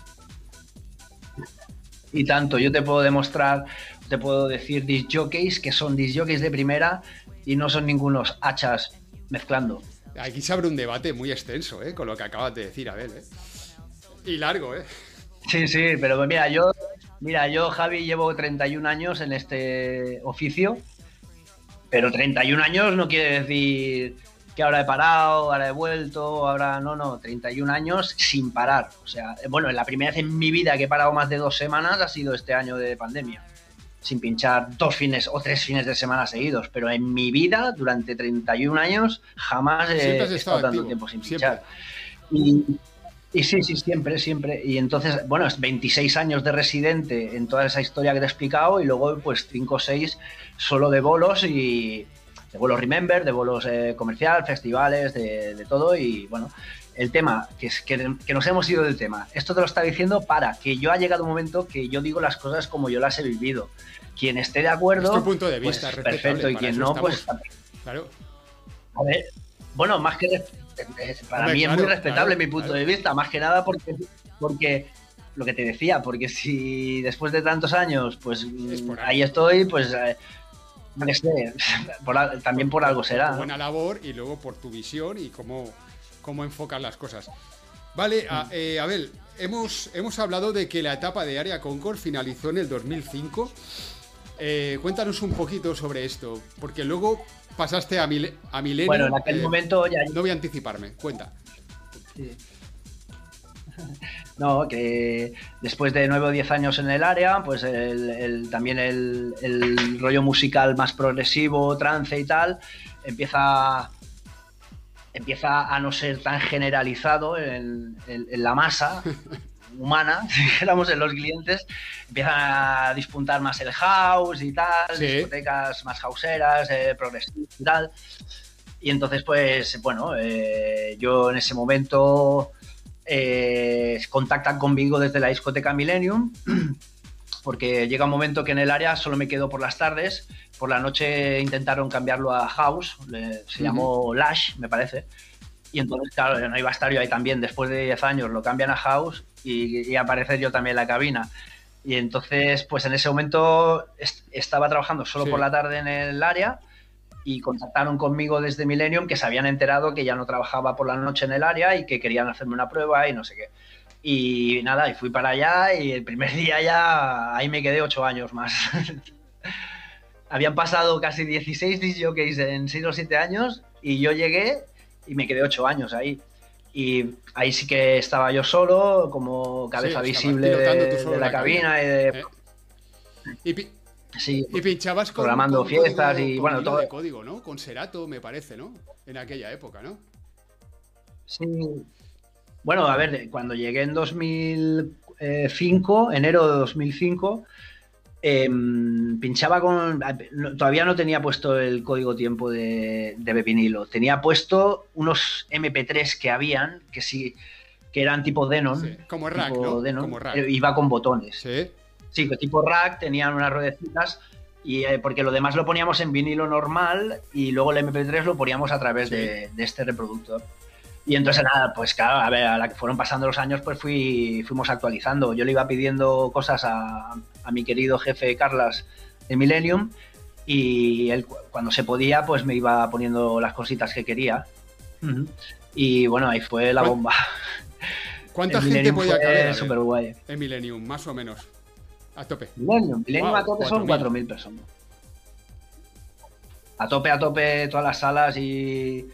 Y tanto, yo te puedo demostrar, te puedo decir disc jockeys que son disc jockeys de primera y no son ningunos hachas mezclando. Aquí se abre un debate muy extenso, ¿eh? Con lo que acabas de decir, Abel, ¿eh? Y largo, ¿eh? Sí, sí, pero mira, yo, mira, yo, Javi, llevo 31 años en este oficio, pero 31 años no quiere decir que ahora he parado, ahora he vuelto, ahora no, no, 31 años sin parar. O sea, bueno, la primera vez en mi vida que he parado más de dos semanas ha sido este año de pandemia, sin pinchar dos fines o tres fines de semana seguidos, pero en mi vida, durante 31 años, jamás he, estado estado tanto tiempo sin siempre. pinchar. Y, y sí, sí, siempre, siempre. Y entonces, bueno, es 26 años de residente en toda esa historia que te he explicado y luego pues 5 o 6 solo de bolos y de bolos Remember, de bolos eh, comercial, festivales, de, de todo y bueno, el tema, que, es, que, que nos hemos ido del tema, esto te lo está diciendo para que yo ha llegado un momento que yo digo las cosas como yo las he vivido. Quien esté de acuerdo, Es tu punto de pues, vista, respetable, perfecto, y quien no, pues estamos. Claro. a ver, bueno, más que eh, para Hombre, mí es claro, muy respetable claro, mi punto claro. de vista, más que nada porque, porque lo que te decía, porque si después de tantos años, pues Es mm, ahí estoy, pues eh, no que sé, por al- también por algo tu será. ¿no? buena labor y luego por tu visión y cómo, cómo enfocas las cosas. Vale, a- eh, Abel, hemos, hemos hablado de que la etapa de Área Concord finalizó en el 2005. Eh, cuéntanos un poquito sobre esto, porque luego pasaste a, Mil a Milenio. Bueno, en aquel eh, momento ya No voy a anticiparme, cuenta. Sí. No, que después de nueve o diez años en el área, pues el- el- también el, el rollo musical más progresivo, trance y tal, empieza, empieza a no ser tan generalizado en, en- en la masa. humana, si dijéramos, en los clientes, empiezan a disputar más el house y tal, Sí. discotecas más houseeras, eh, progresivas y tal. Y entonces, pues, bueno, eh, yo en ese momento eh, contactan conmigo desde la discoteca Millennium, porque llega un momento que en el área solo me quedo por las tardes, por la noche intentaron cambiarlo a House, le- se llamó Lash, me parece. Y entonces, claro, no iba a estar yo ahí también. Después de 10 años lo cambian a House y, y aparecer yo también en la cabina. Y entonces, pues en ese momento est- estaba trabajando solo Sí. por la tarde en el área y contactaron conmigo desde Millennium que se habían enterado que ya no trabajaba por la noche en el área y que querían hacerme una prueba y no sé qué. Y nada, y fui para allá y el primer día ya ahí me quedé ocho años más. Habían pasado casi 16 disc jockeys en 6 o 7 años y yo llegué y me quedé 8 años ahí. Y ahí sí que estaba yo solo, como cabeza Sí, visible de, de la la cabina y de... Eh, Y, Sí, y pinchabas con, Programando con fiestas código- y, con bueno, todo- de código, ¿no? Con Serato, me parece, ¿no? En aquella época, ¿no? Sí. Bueno, a ver, cuando llegué en 2005, enero de 2005, em, pinchaba con. no- Todavía no tenía puesto el código tiempo de, de vinilo. Tenía puesto unos MP3 que habían, que sí, que eran tipo Denon. Sí, como rack, tipo ¿no? Denon, Como rack. eh, Iba con botones. Sí. Sí, tipo rack, tenían unas ruedecitas. Y eh, porque lo demás lo poníamos en vinilo normal y luego el MP3 lo poníamos a través Sí. de, de este reproductor. Y entonces nada, pues claro, a ver, a la que fueron pasando los años, pues fui, fuimos actualizando. Yo le iba pidiendo cosas a, a mi querido jefe Carlas de Millennium y él cu- cuando se podía, pues me iba poniendo las cositas que quería. Y bueno, ahí fue la ¿Cuán- bomba. ¿Cuánta gente podía caber a ver, súper guay. en Millennium, más o menos? A tope. Millennium, Millennium a tope son 4.000. 4.000 personas. A tope, a tope, todas las salas y,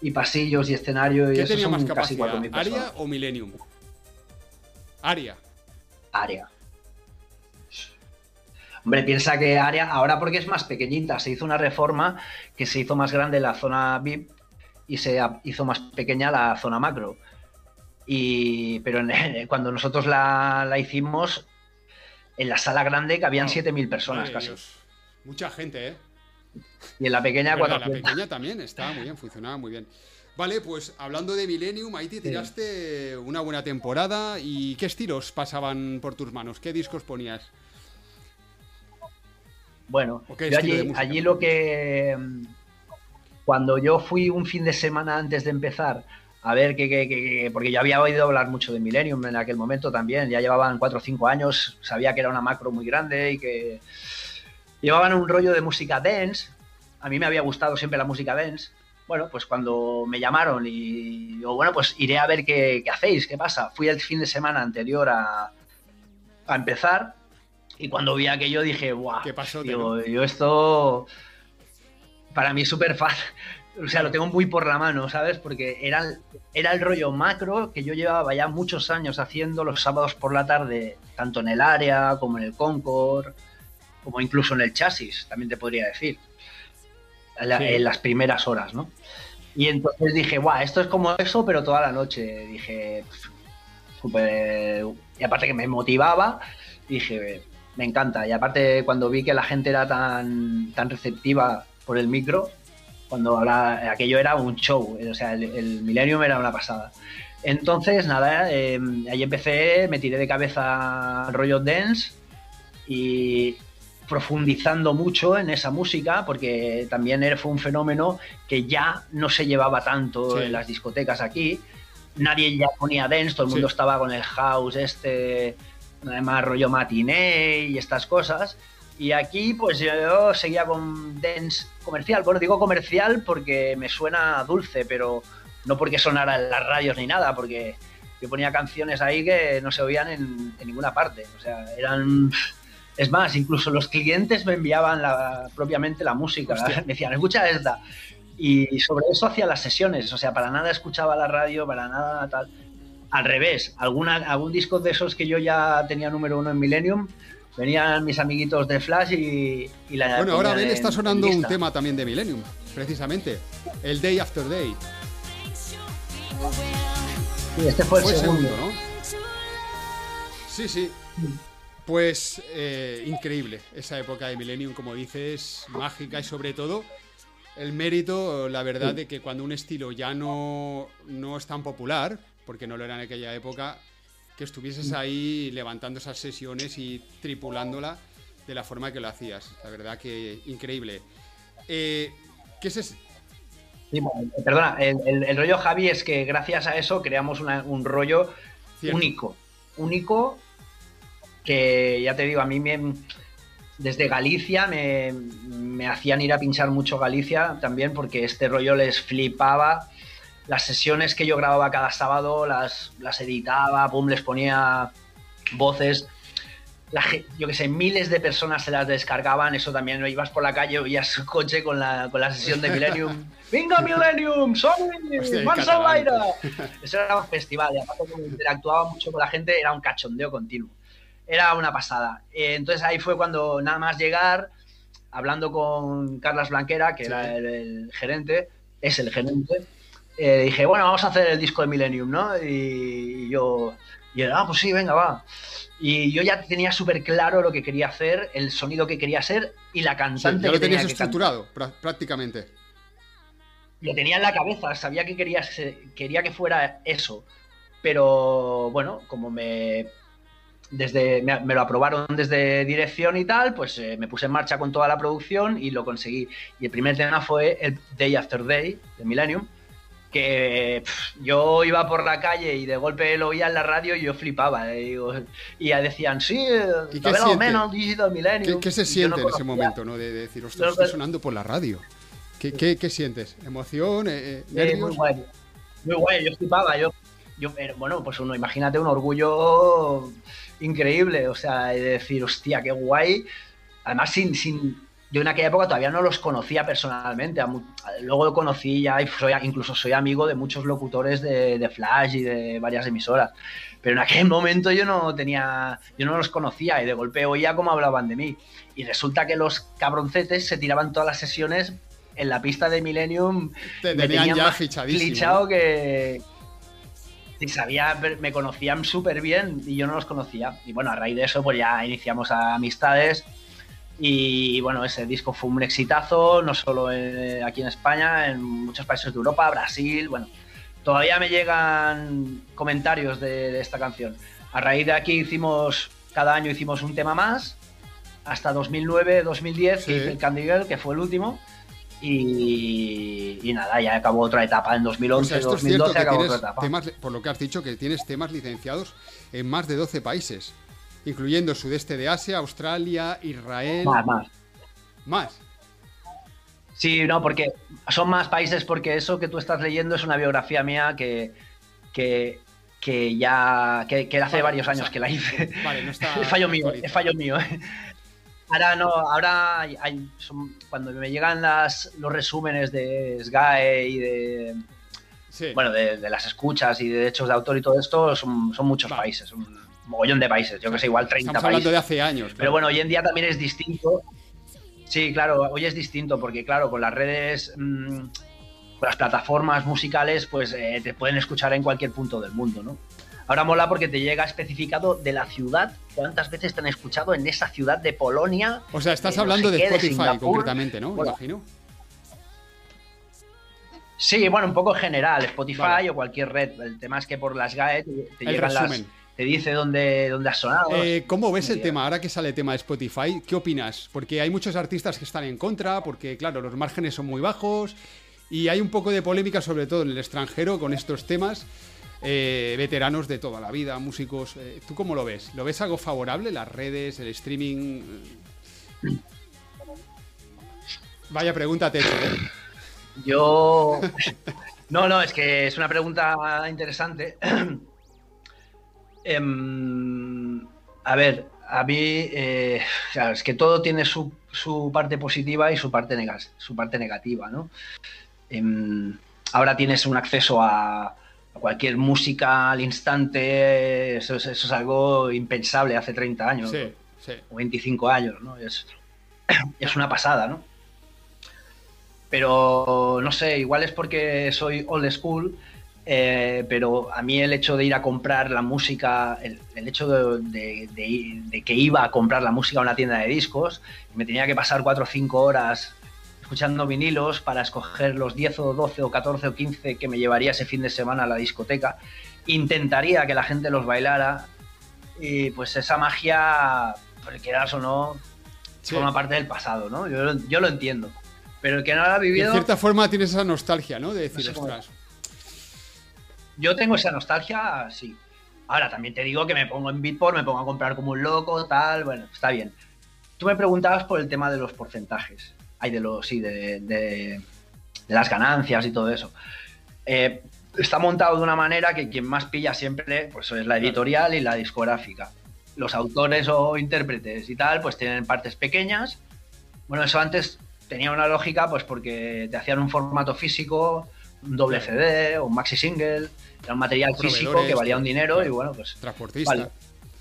y pasillos y escenario y ¿Qué eso tenía son más casi capacidad? 4.000 personas. ¿Aria o Millennium? Aria. Área. Hombre, piensa que área, ahora porque es más pequeñita, se hizo una reforma que se hizo más grande la zona VIP y se hizo más pequeña la zona macro. Y, pero en- cuando nosotros la, la hicimos, en la sala grande cabían Wow. 7.000 personas casi. Dios. Mucha gente, ¿eh? Y en la pequeña Verdad, la 400. pequeña también estaba muy bien, funcionaba muy bien. Vale, pues hablando de Millennium, ahí te tiraste una buena temporada. ¿Y qué estilos pasaban por tus manos? ¿Qué discos ponías? Bueno, ¿O qué yo allí, allí lo que. mm, Cuando yo fui un fin de semana antes de empezar a ver que, que- que- que- porque yo había oído hablar mucho de Millennium en aquel momento también, ya llevaban 4 o 5 años, sabía que era una macro muy grande y que llevaban un rollo de música dance. A mí me había gustado siempre la música dance. Bueno, pues cuando me llamaron y digo, bueno, pues iré a ver qué, qué hacéis, qué pasa. Fui el fin de semana anterior a, a empezar y cuando vi aquello dije, guau, ¿Qué pasó, digo, yo esto para mí es súper fácil. O sea, lo tengo muy por la mano, ¿sabes? Porque era, era el rollo macro que yo llevaba ya muchos años haciendo los sábados por la tarde, tanto en el área como en el Concord, como incluso en el chasis, también te podría decir. En, la- Sí. en las primeras horas, ¿no? Y entonces dije, guau, esto es como eso, pero toda la noche. Dije, súper. Y aparte que me motivaba, dije, me encanta. Y aparte, cuando vi que la gente era tan, tan receptiva por el micro, cuando habla, aquello era un show, o sea, el, el Millennium era una pasada. Entonces, nada, eh, ahí empecé, me tiré de cabeza al rollo dance y profundizando mucho en esa música, porque también fue un fenómeno que ya no se llevaba tanto Sí. en las discotecas aquí. Nadie ya ponía dance, todo el Sí. mundo estaba con el house, este, además rollo matiné y estas cosas. Y aquí, pues yo seguía con dance comercial. Bueno, digo comercial porque me suena dulce, pero no porque sonara en las radios ni nada, porque yo ponía canciones ahí que no se oían en, en ninguna parte. O sea, eran. Es más, incluso los clientes me enviaban la, propiamente la música. Hostia. Me decían, escucha esta. Y sobre eso hacía las sesiones. O sea, para nada escuchaba la radio, para nada tal. Al revés, alguna, algún disco de esos que yo ya tenía número uno en Millennium, venían mis amiguitos de Flash y, y la. Bueno, ahora Ben está sonando un tema también de Millennium, precisamente. El Day After Day. Sí, este fue el Fue el segundo. segundo, ¿no? Sí, sí. Pues eh, increíble esa época de Millennium, como dices, mágica y sobre todo el mérito, la verdad, de que cuando un estilo ya no, no es tan popular, porque no lo era en aquella época, que estuvieses ahí levantando esas sesiones y tripulándola de la forma que lo hacías. La verdad que increíble. Eh, ¿Qué es ese- Sí, perdona, el, el- el rollo Javi es que gracias a eso creamos una- un rollo Cierto. único. Único que, ya te digo, a mí me, desde Galicia me, me hacían ir a pinchar mucho Galicia también porque este rollo les flipaba. Las sesiones que yo grababa cada sábado las, las editaba, pum, les ponía voces. La yo que sé, miles de personas se las descargaban, eso también, ¿no? ibas por la calle, oías su coche con la, con la sesión de Millennium. ¡Venga Millennium! ¡Soy! Eso era un festival, y aparte como interactuaba mucho con la gente, era un cachondeo continuo. Era una pasada. Eh, entonces ahí fue cuando nada más llegar, hablando con Carlas Blanquera, que Sí. era el, el gerente, es el gerente, eh, dije, bueno, vamos a hacer el disco de Millennium, ¿no? Y yo, y él, ah, pues sí, venga, va. Y yo ya tenía súper claro lo que quería hacer, el sonido que quería hacer y la Sí, cantante ya que lo tenías tenía estructurado, prá- prácticamente. Lo tenía en la cabeza, sabía que quería, quería que fuera eso. Pero bueno, como me, desde, me, me lo aprobaron desde dirección y tal, pues eh, me puse en marcha con toda la producción y lo conseguí. Y el primer tema fue el Day After Day de Millennium, que pff, yo iba por la calle y de golpe lo oía en la radio y yo flipaba. eh, digo, y ya decían, sí, eh, ¿Y qué Tabela siente? Digital Digital ¿Qué, Millennium. qué se siente no en ese momento, ¿no? De, de decir, ostras, estoy sonando por la radio. ¿Qué, qué, qué sientes? ¿Emoción? Eh, eh, muy guay. Muy guay, yo flipaba. Yo, yo, bueno, pues uno, imagínate un orgullo increíble. O sea, de decir, hostia, qué guay. Además, sin, sin, yo en aquella época todavía no los conocía personalmente. Luego conocí ya, y soy, incluso soy amigo de muchos locutores de, de Flash y de varias emisoras. Pero en aquel momento yo no tenía, yo no los conocía y de golpe oía cómo hablaban de mí. Y resulta que los cabroncetes se tiraban todas las sesiones en la pista de Millennium Te me tenían ya fichadísimo. Que. Y sabía, me conocían súper bien y yo no los conocía. Y bueno, a raíz de eso, pues ya iniciamos amistades. Y bueno, ese disco fue un exitazo, no solo en- aquí en España, en muchos países de Europa, Brasil. Bueno, todavía me llegan comentarios de, de esta canción. A raíz de aquí hicimos, cada año hicimos un tema más, hasta 2009, 2010, Sí. el Candy Girl, que fue el último. Y, y nada, ya acabó otra etapa. En O 2011, sea, esto es cierto 2012 que acabó otra etapa. temas, por lo que has dicho, que tienes temas licenciados en más de 12 países, incluyendo sudeste de Asia, Australia, Israel, Más, más. más. Sí, no, porque son más países porque eso que tú estás leyendo es una biografía mía que, que, que ya que, que hace Vale, varios o años sea, que la hice. Vale, no está es fallo mío, es fallo mío. ¿eh? Ahora no, ahora hay- son- cuando me llegan las, los resúmenes de SGAE y de Sí. bueno de, de las escuchas y de derechos de autor y todo esto son, son muchos Vale. países, mogollón de países, yo que sé, igual 30 Estamos países. hablando de hace años. Pero bueno, hoy en día también es distinto. Sí, claro, hoy es distinto porque, claro, con las redes, mm, con las plataformas musicales, pues eh, te pueden escuchar en cualquier punto del mundo, ¿no? Ahora mola porque te llega especificado de la ciudad, cuántas veces te han escuchado en esa ciudad de Polonia. O sea, estás eh, no hablando sé de qué, Spotify concretamente, ¿no? Bueno, Imagino. Sí, bueno, un poco general, Spotify Vale. o cualquier red. El tema es que por las GAE te, te llegan las. Te dice dónde, dónde has sonado. Eh, ¿Cómo ves el tema? Ahora que sale el tema de Spotify, ¿qué opinas? Porque hay muchos artistas que están en contra, porque claro, los márgenes son muy bajos y hay un poco de polémica, sobre todo en el extranjero, con estos temas. eh, veteranos de toda la vida, músicos. eh, ¿Tú cómo lo ves? ¿Lo ves algo favorable? ¿Las redes, el streaming? Vaya pregunta te he hecho, ¿eh? Yo. No, no, es que es una pregunta interesante. Em, a ver, a mí. eh, claro, es que todo tiene su, su parte positiva y su parte, nega- su parte negativa, ¿no? Em, ahora tienes un acceso a, a cualquier música al instante. Eso es, eso es algo impensable hace 30 años Sí, sí. o 25 años, ¿no? Es, es una pasada, ¿no? Pero no sé, igual es porque soy old school eh, pero a mí el hecho de ir a comprar la música, el, el hecho de, de- de- de que iba a comprar la música a una tienda de discos, y me tenía que pasar 4 o 5 horas escuchando vinilos para escoger los 10 o 12 o 14 o 15 que me llevaría ese fin de semana a la discoteca. Intentaría que la gente los bailara y pues esa magia, por quieras o no, Sí. forma parte del pasado, ¿no? Yo, lo- yo lo entiendo. Pero el que no lo ha vivido, cierta forma tienes esa nostalgia, ¿no? De decir, sé cómo- ostras. Yo tengo esa nostalgia, sí. Ahora también te digo que me pongo en Bitport, me pongo a comprar como un loco, tal, bueno, está bien. Tú me preguntabas por el tema de los porcentajes. Hay de los, sí, de, de- las ganancias y todo eso. Eh, está montado de una manera que quien más pilla siempre pues es la editorial y la discográfica. Los autores o intérpretes y tal, pues tienen partes pequeñas. Bueno, eso antes tenía una lógica, pues porque te hacían un formato físico, un doble CD o un maxi single, era un material físico que valía un dinero y bueno, pues Transportista. Vale.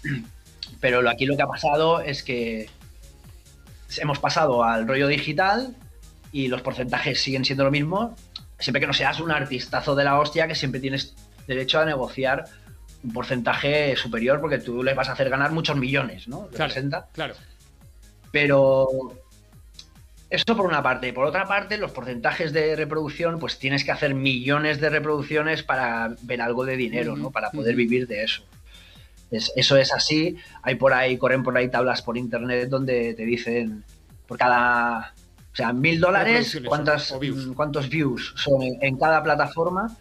pero lo- aquí lo que ha pasado es que hemos pasado al rollo digital y los porcentajes siguen siendo lo mismo, siempre que no seas un artistazo de la hostia que siempre tienes derecho a negociar un porcentaje superior porque tú le vas a hacer ganar muchos millones, ¿no? Claro, Representa. claro. Pero eso por una parte. Por otra parte, los porcentajes de reproducción, pues tienes que hacer millones de reproducciones para ver algo de dinero, ¿no? Para poder vivir de eso. Es- eso es así. Hay por ahí, corren por ahí tablas por internet donde te dicen por cada. O sea, mil dólares, cuántas, views. cuántos views son en, en cada plataforma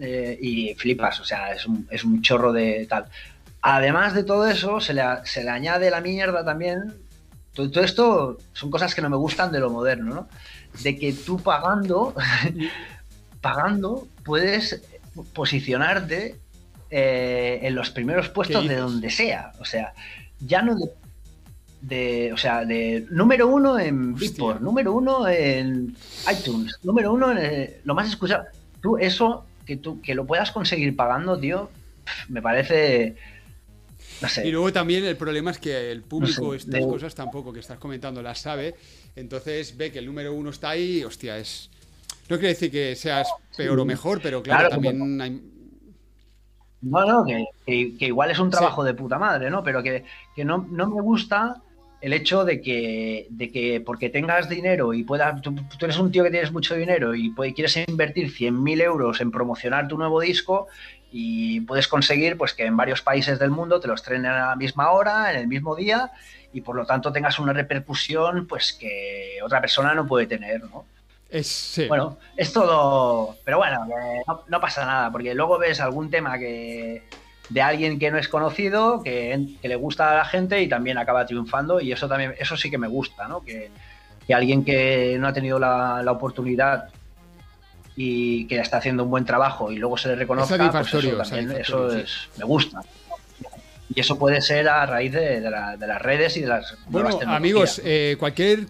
eh, y flipas, o sea, es un, es un chorro de tal. Además de todo eso, se le, se le añade la mierda también. Todo, todo esto son cosas que no me gustan de lo moderno, ¿no? De que tú pagando, pagando, puedes posicionarte eh, en los primeros puestos de donde sea. O sea, ya no de, de- o sea, de número uno en. Beatport, número uno en iTunes, número uno en eh, lo más escuchado. Tú eso que tú que lo puedas conseguir pagando, tío, me parece no sé. Y luego también el problema es que el público No sé, estas cosas tampoco que estás comentando las sabe, entonces ve que el número uno está ahí, y, hostia, es... No quiere decir que seas peor o mejor, pero claro, Claro, también hay... No, no, que, que- que igual es un trabajo de puta madre, ¿no? Pero que, que no, no me gusta el hecho de que, de que porque tengas dinero y puedas. Tú, tú eres un tío que tienes mucho dinero y quieres invertir 100.000 euros en promocionar tu nuevo disco y puedes conseguir pues que en varios países del mundo te lo estrenen a la misma hora, en el mismo día y por lo tanto tengas una repercusión pues que otra persona no puede tener, ¿no? Es, sí. Bueno, es todo. Pero bueno, que no, no pasa nada, porque luego ves algún tema que de alguien que no es conocido, que, que le gusta a la gente y también acaba triunfando, y eso también, eso sí que me gusta, ¿no? Que, que alguien que no ha tenido la, la oportunidad y que está haciendo un buen trabajo y luego se le reconozca, pues satisfactorio, eso también, eso es, me gusta. Y eso puede ser a raíz de, de la- de las redes y de las nuevas tecnologías, amigos, eh, cualquier...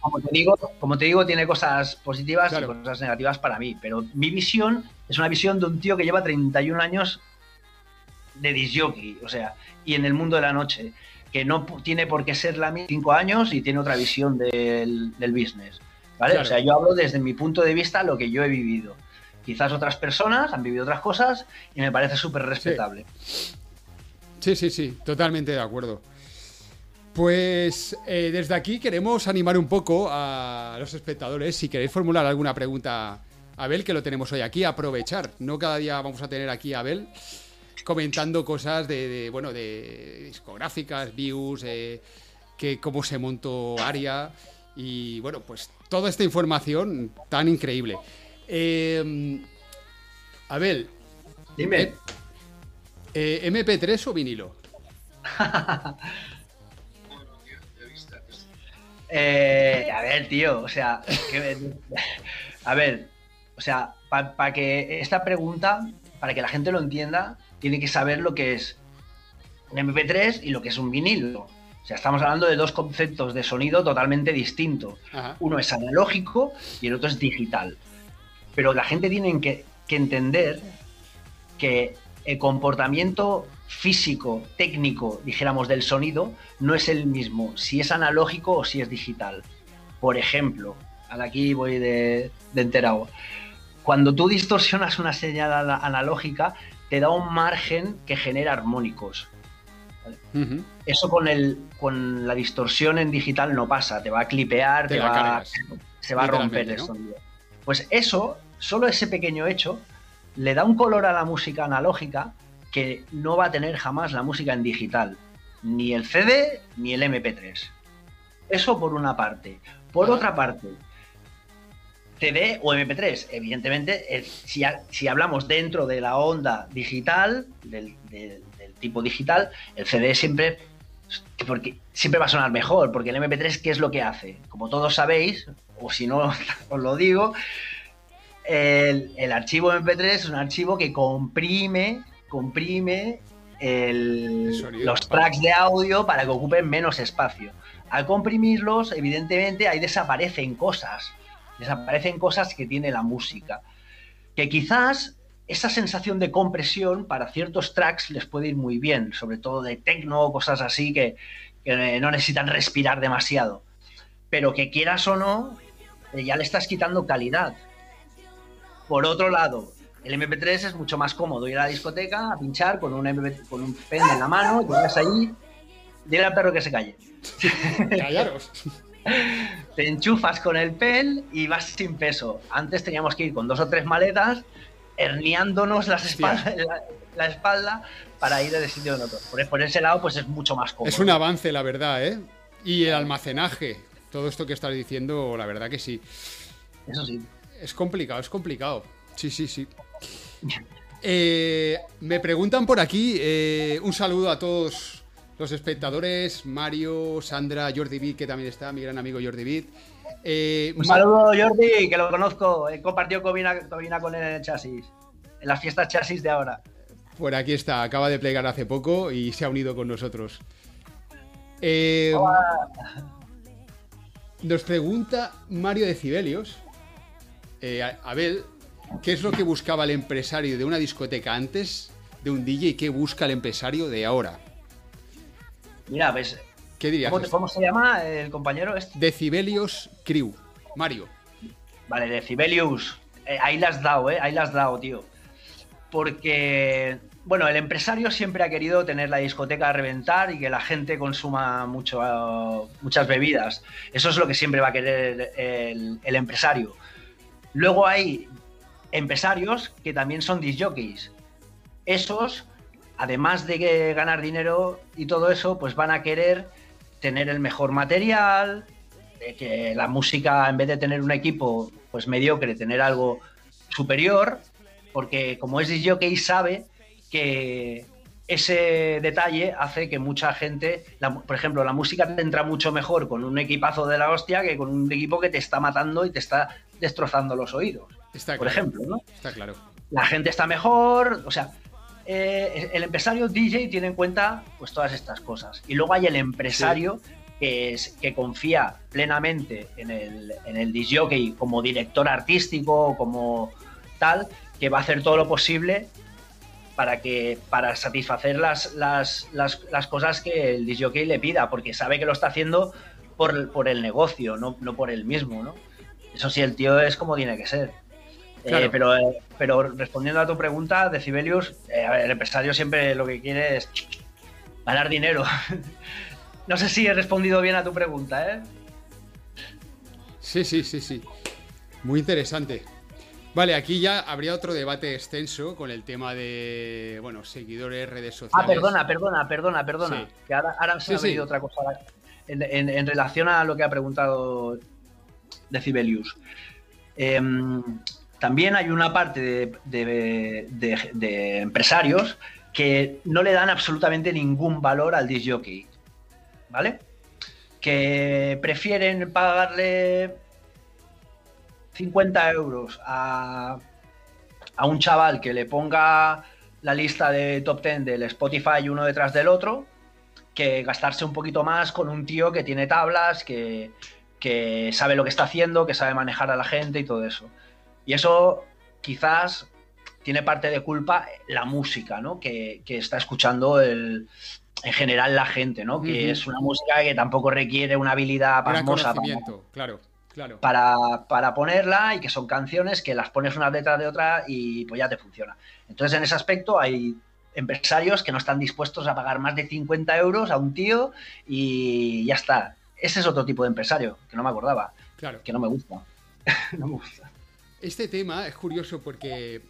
como te digo, como te digo, tiene cosas positivas Claro. y cosas negativas para mí. Pero mi visión es una visión de un tío que lleva 31 años de disjockey, o sea, y en el mundo de la noche, que no tiene por qué ser la misma 5 años y tiene otra visión del, del business. ¿Vale? Claro. O sea, yo hablo desde mi punto de vista lo que yo he vivido. Quizás otras personas han vivido otras cosas y me parece súper respetable. Sí, sí, sí, totalmente de acuerdo. Pues eh, desde aquí queremos animar un poco a los espectadores. Si queréis formular alguna pregunta a Abel, que lo tenemos hoy aquí, aprovechar. No cada día vamos a tener aquí a Abel comentando cosas de, de, bueno, de discográficas, views, eh, que cómo se montó Aria y bueno, pues toda esta información tan increíble. Eh, Abel, Dime. eh, eh, ¿MP3 o vinilo? Eh, a ver, tío, o sea, que- a ver, o sea, para que esta pregunta, para que la gente lo entienda, tiene que saber lo que es un MP3 y lo que es un vinilo. O sea, estamos hablando de dos conceptos de sonido totalmente distintos. Ajá. Uno es analógico y el otro es digital. Pero la gente tiene que, que entender que el comportamiento físico, técnico, dijéramos, del sonido, no es el mismo si es analógico o si es digital. Por ejemplo, aquí voy de, de enterado. cuando tú distorsionas una señal ana- analógica, te da un margen que genera armónicos. Eso con, el, con la distorsión en digital no pasa, te va a clipear, Te va, cargas, se va a romper el ¿no? sonido. Pues eso, solo ese pequeño hecho, le da un color a la música analógica que no va a tener jamás la música en digital, ni el CD ni el MP3. Eso por una parte. Por otra parte, CD o MP3, evidentemente, eh, si, ha- si hablamos dentro de la onda digital, del tipo digital, el CD siempre, porque, siempre va a sonar mejor, porque el MP3, ¿qué es lo que hace? Como todos sabéis, o si no os lo digo, el, el archivo MP3 es un archivo que comprime, comprime el- sonido, los tracks de audio para que ocupen menos espacio. Al comprimirlos, evidentemente, ahí desaparecen cosas. Desaparecen cosas que tiene la música. Que quizás esa sensación de compresión para ciertos tracks les puede ir muy bien, sobre todo de techno, cosas así que, que no necesitan respirar demasiado. Pero que quieras o no, eh, ya le estás quitando calidad. Por otro lado, el MP3 es mucho más cómodo ir a la discoteca a pinchar con un, con un pen en la mano, llegas ahí, dile al perro que se calle. Callaros. Te enchufas con el pen y vas sin peso. Antes teníamos que ir con dos o tres maletas, herniándonos las Hostia. espalda- la, la espalda para ir de sitio en otro. Por, por ese lado, pues es mucho más cómodo. Es un avance, la verdad, ¿eh? Y el almacenaje, todo esto que estás diciendo, la verdad que sí. Eso sí. Es complicado, es complicado. Sí, sí, sí. Eh, me preguntan por aquí, eh, un saludo a todos los espectadores, Mario, Sandra, Jordi Vid, que también está, mi gran amigo Jordi Vid. Eh, Un saludo, Jordi, que lo conozco. He compartido cabina, cabina con él en el chasis. En las fiestas chasis de ahora. Por aquí está, acaba de plegar hace poco y se ha unido con nosotros. Eh, nos pregunta Mario de Cibelios, eh, Abel, ¿qué es lo que buscaba el empresario de una discoteca antes de un DJ y qué busca el empresario de ahora? Mira, pues, ¿Qué dirías? ¿cómo, cómo se llama el compañero? Este? Decibelios Crew. Mario. Vale, Decibelius. Eh, ahí las has dado, ¿eh? Ahí las has dado, tío. Porque, bueno, el empresario siempre ha querido tener la discoteca a reventar y que la gente consuma mucho, muchas bebidas. Eso es lo que siempre va a querer el, el empresario. Luego hay empresarios que también son disjockeys. Esos, además de ganar dinero y todo eso, pues van a querer tener el mejor material, de que la música, en vez de tener un equipo pues mediocre, tener algo superior, porque como es disjockey sabe que ese detalle hace que mucha gente, la- por ejemplo, la música te entra mucho mejor con un equipazo de la hostia que con un equipo que te está matando y te está destrozando los oídos, Está por claro. ejemplo, ¿no? Está claro. la gente está mejor, o sea, eh, el empresario DJ tiene en cuenta pues todas estas cosas. Y luego hay el empresario que, es, que confía plenamente en el, en el disjockey como director artístico, como tal, que va a hacer todo lo posible para que para satisfacer las, las, las, las cosas que el disjockey le pida, porque sabe que lo está haciendo por, por el negocio, no, no por él mismo, ¿no? Eso sí, el tío es como tiene que ser. Eh, pero, eh, pero respondiendo a tu pregunta, Decibelius, eh, a ver, el empresario siempre lo que quiere es ganar dinero. no sé si he respondido bien a tu pregunta, ¿eh? Sí, sí, sí, sí. Muy interesante. Vale, aquí ya habría otro debate extenso con el tema de, bueno, seguidores, redes sociales. Ah, perdona, perdona, perdona, perdona. Sí. Que ahora, ahora se Sí, ha sí. venido otra cosa en, en- en relación a lo que ha preguntado Decibelius. Em, también hay una parte de, empresarios que no le dan absolutamente ningún valor al disc jockey, ¿vale? Que prefieren pagarle 50 euros a, a un chaval que le ponga la lista de top 10 del Spotify uno detrás del otro, que gastarse un poquito más con un tío que tiene tablas, que, que sabe lo que está haciendo, que sabe manejar a la gente y todo eso. Y eso quizás tiene parte de culpa la música, ¿no? Que, que está escuchando el, en general la gente, ¿no? Que es una música que tampoco requiere una habilidad pasmosa. para- claro, Claro. para, para ponerla y que son canciones que las pones una detrás de otra y pues ya te funciona. Entonces, en ese aspecto hay empresarios que no están dispuestos a pagar más de 50 euros a un tío y ya está. Ese es otro tipo de empresario, que no me acordaba, Claro. que no me gusta. no me gusta. Este tema es curioso porque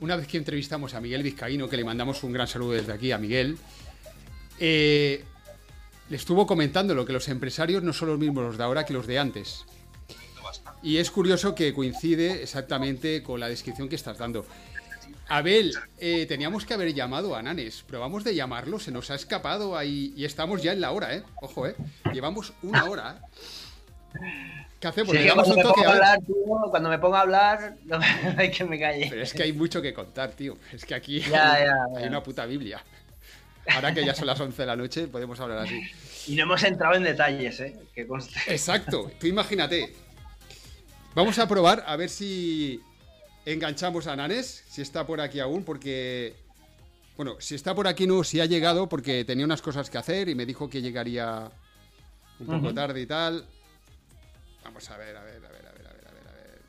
una vez que entrevistamos a Miguel Vizcaíno, que le mandamos un gran saludo desde aquí a Miguel, eh, le estuvo comentando lo que los empresarios no son los mismos los de ahora que los de antes. Y es curioso que coincide exactamente con la descripción que estás dando. Abel, eh, teníamos que haber llamado a Nanes. Probamos de llamarlo, se nos ha escapado ahí y estamos ya en la hora, ¿eh? Ojo, ¿eh? Llevamos una hora. ¿Qué hacemos? Si ¿Le es que damos cuando, un me pongo a hablar, tío, cuando me pongo a hablar, no hay que me calle. Pero es que hay mucho que contar, tío. Es que aquí Ya, hay, ya, hay ya. una puta Biblia. Ahora que ya son las 11 de la noche, podemos hablar así. Y no hemos entrado en detalles, ¿eh? Que conste. Exacto, tú imagínate. Vamos a probar a ver si enganchamos a Nanes, si está por aquí aún, porque. Bueno, si está por aquí no, si ha llegado, porque tenía unas cosas que hacer y me dijo que llegaría un poco tarde y tal. Vamos a ver, a ver, a ver, a ver, a ver, a ver, a ver.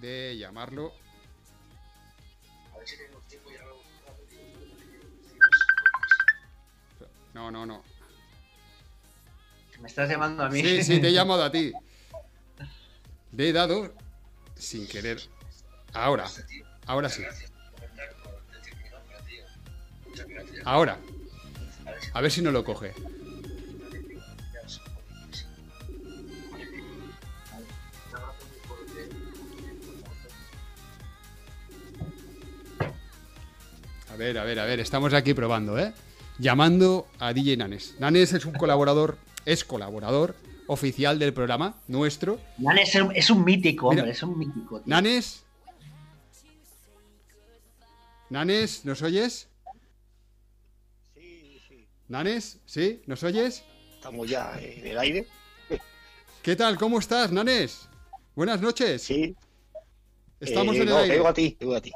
De llamarlo. No, no, no. Me estás llamando a mí. Sí, sí, te he llamado a ti. He dado sin querer. Ahora, ahora sí. Ahora. A ver si no lo coge. Ver, a ver, a ver, estamos aquí probando, ¿eh? Llamando a DJ Nanes. Nanes es un colaborador, es colaborador oficial del programa, nuestro. Nanes es un, es un mítico, Mira. hombre, es un mítico. tío. Nanes. Nanes, ¿nos oyes? Sí, sí, Nanes, ¿sí? ¿Nos oyes? estamos ya en el aire. ¿Qué tal? ¿Cómo estás, Nanes? Buenas noches. Sí. Estamos Eh, en el no, te aire. digo a ti, te digo a ti.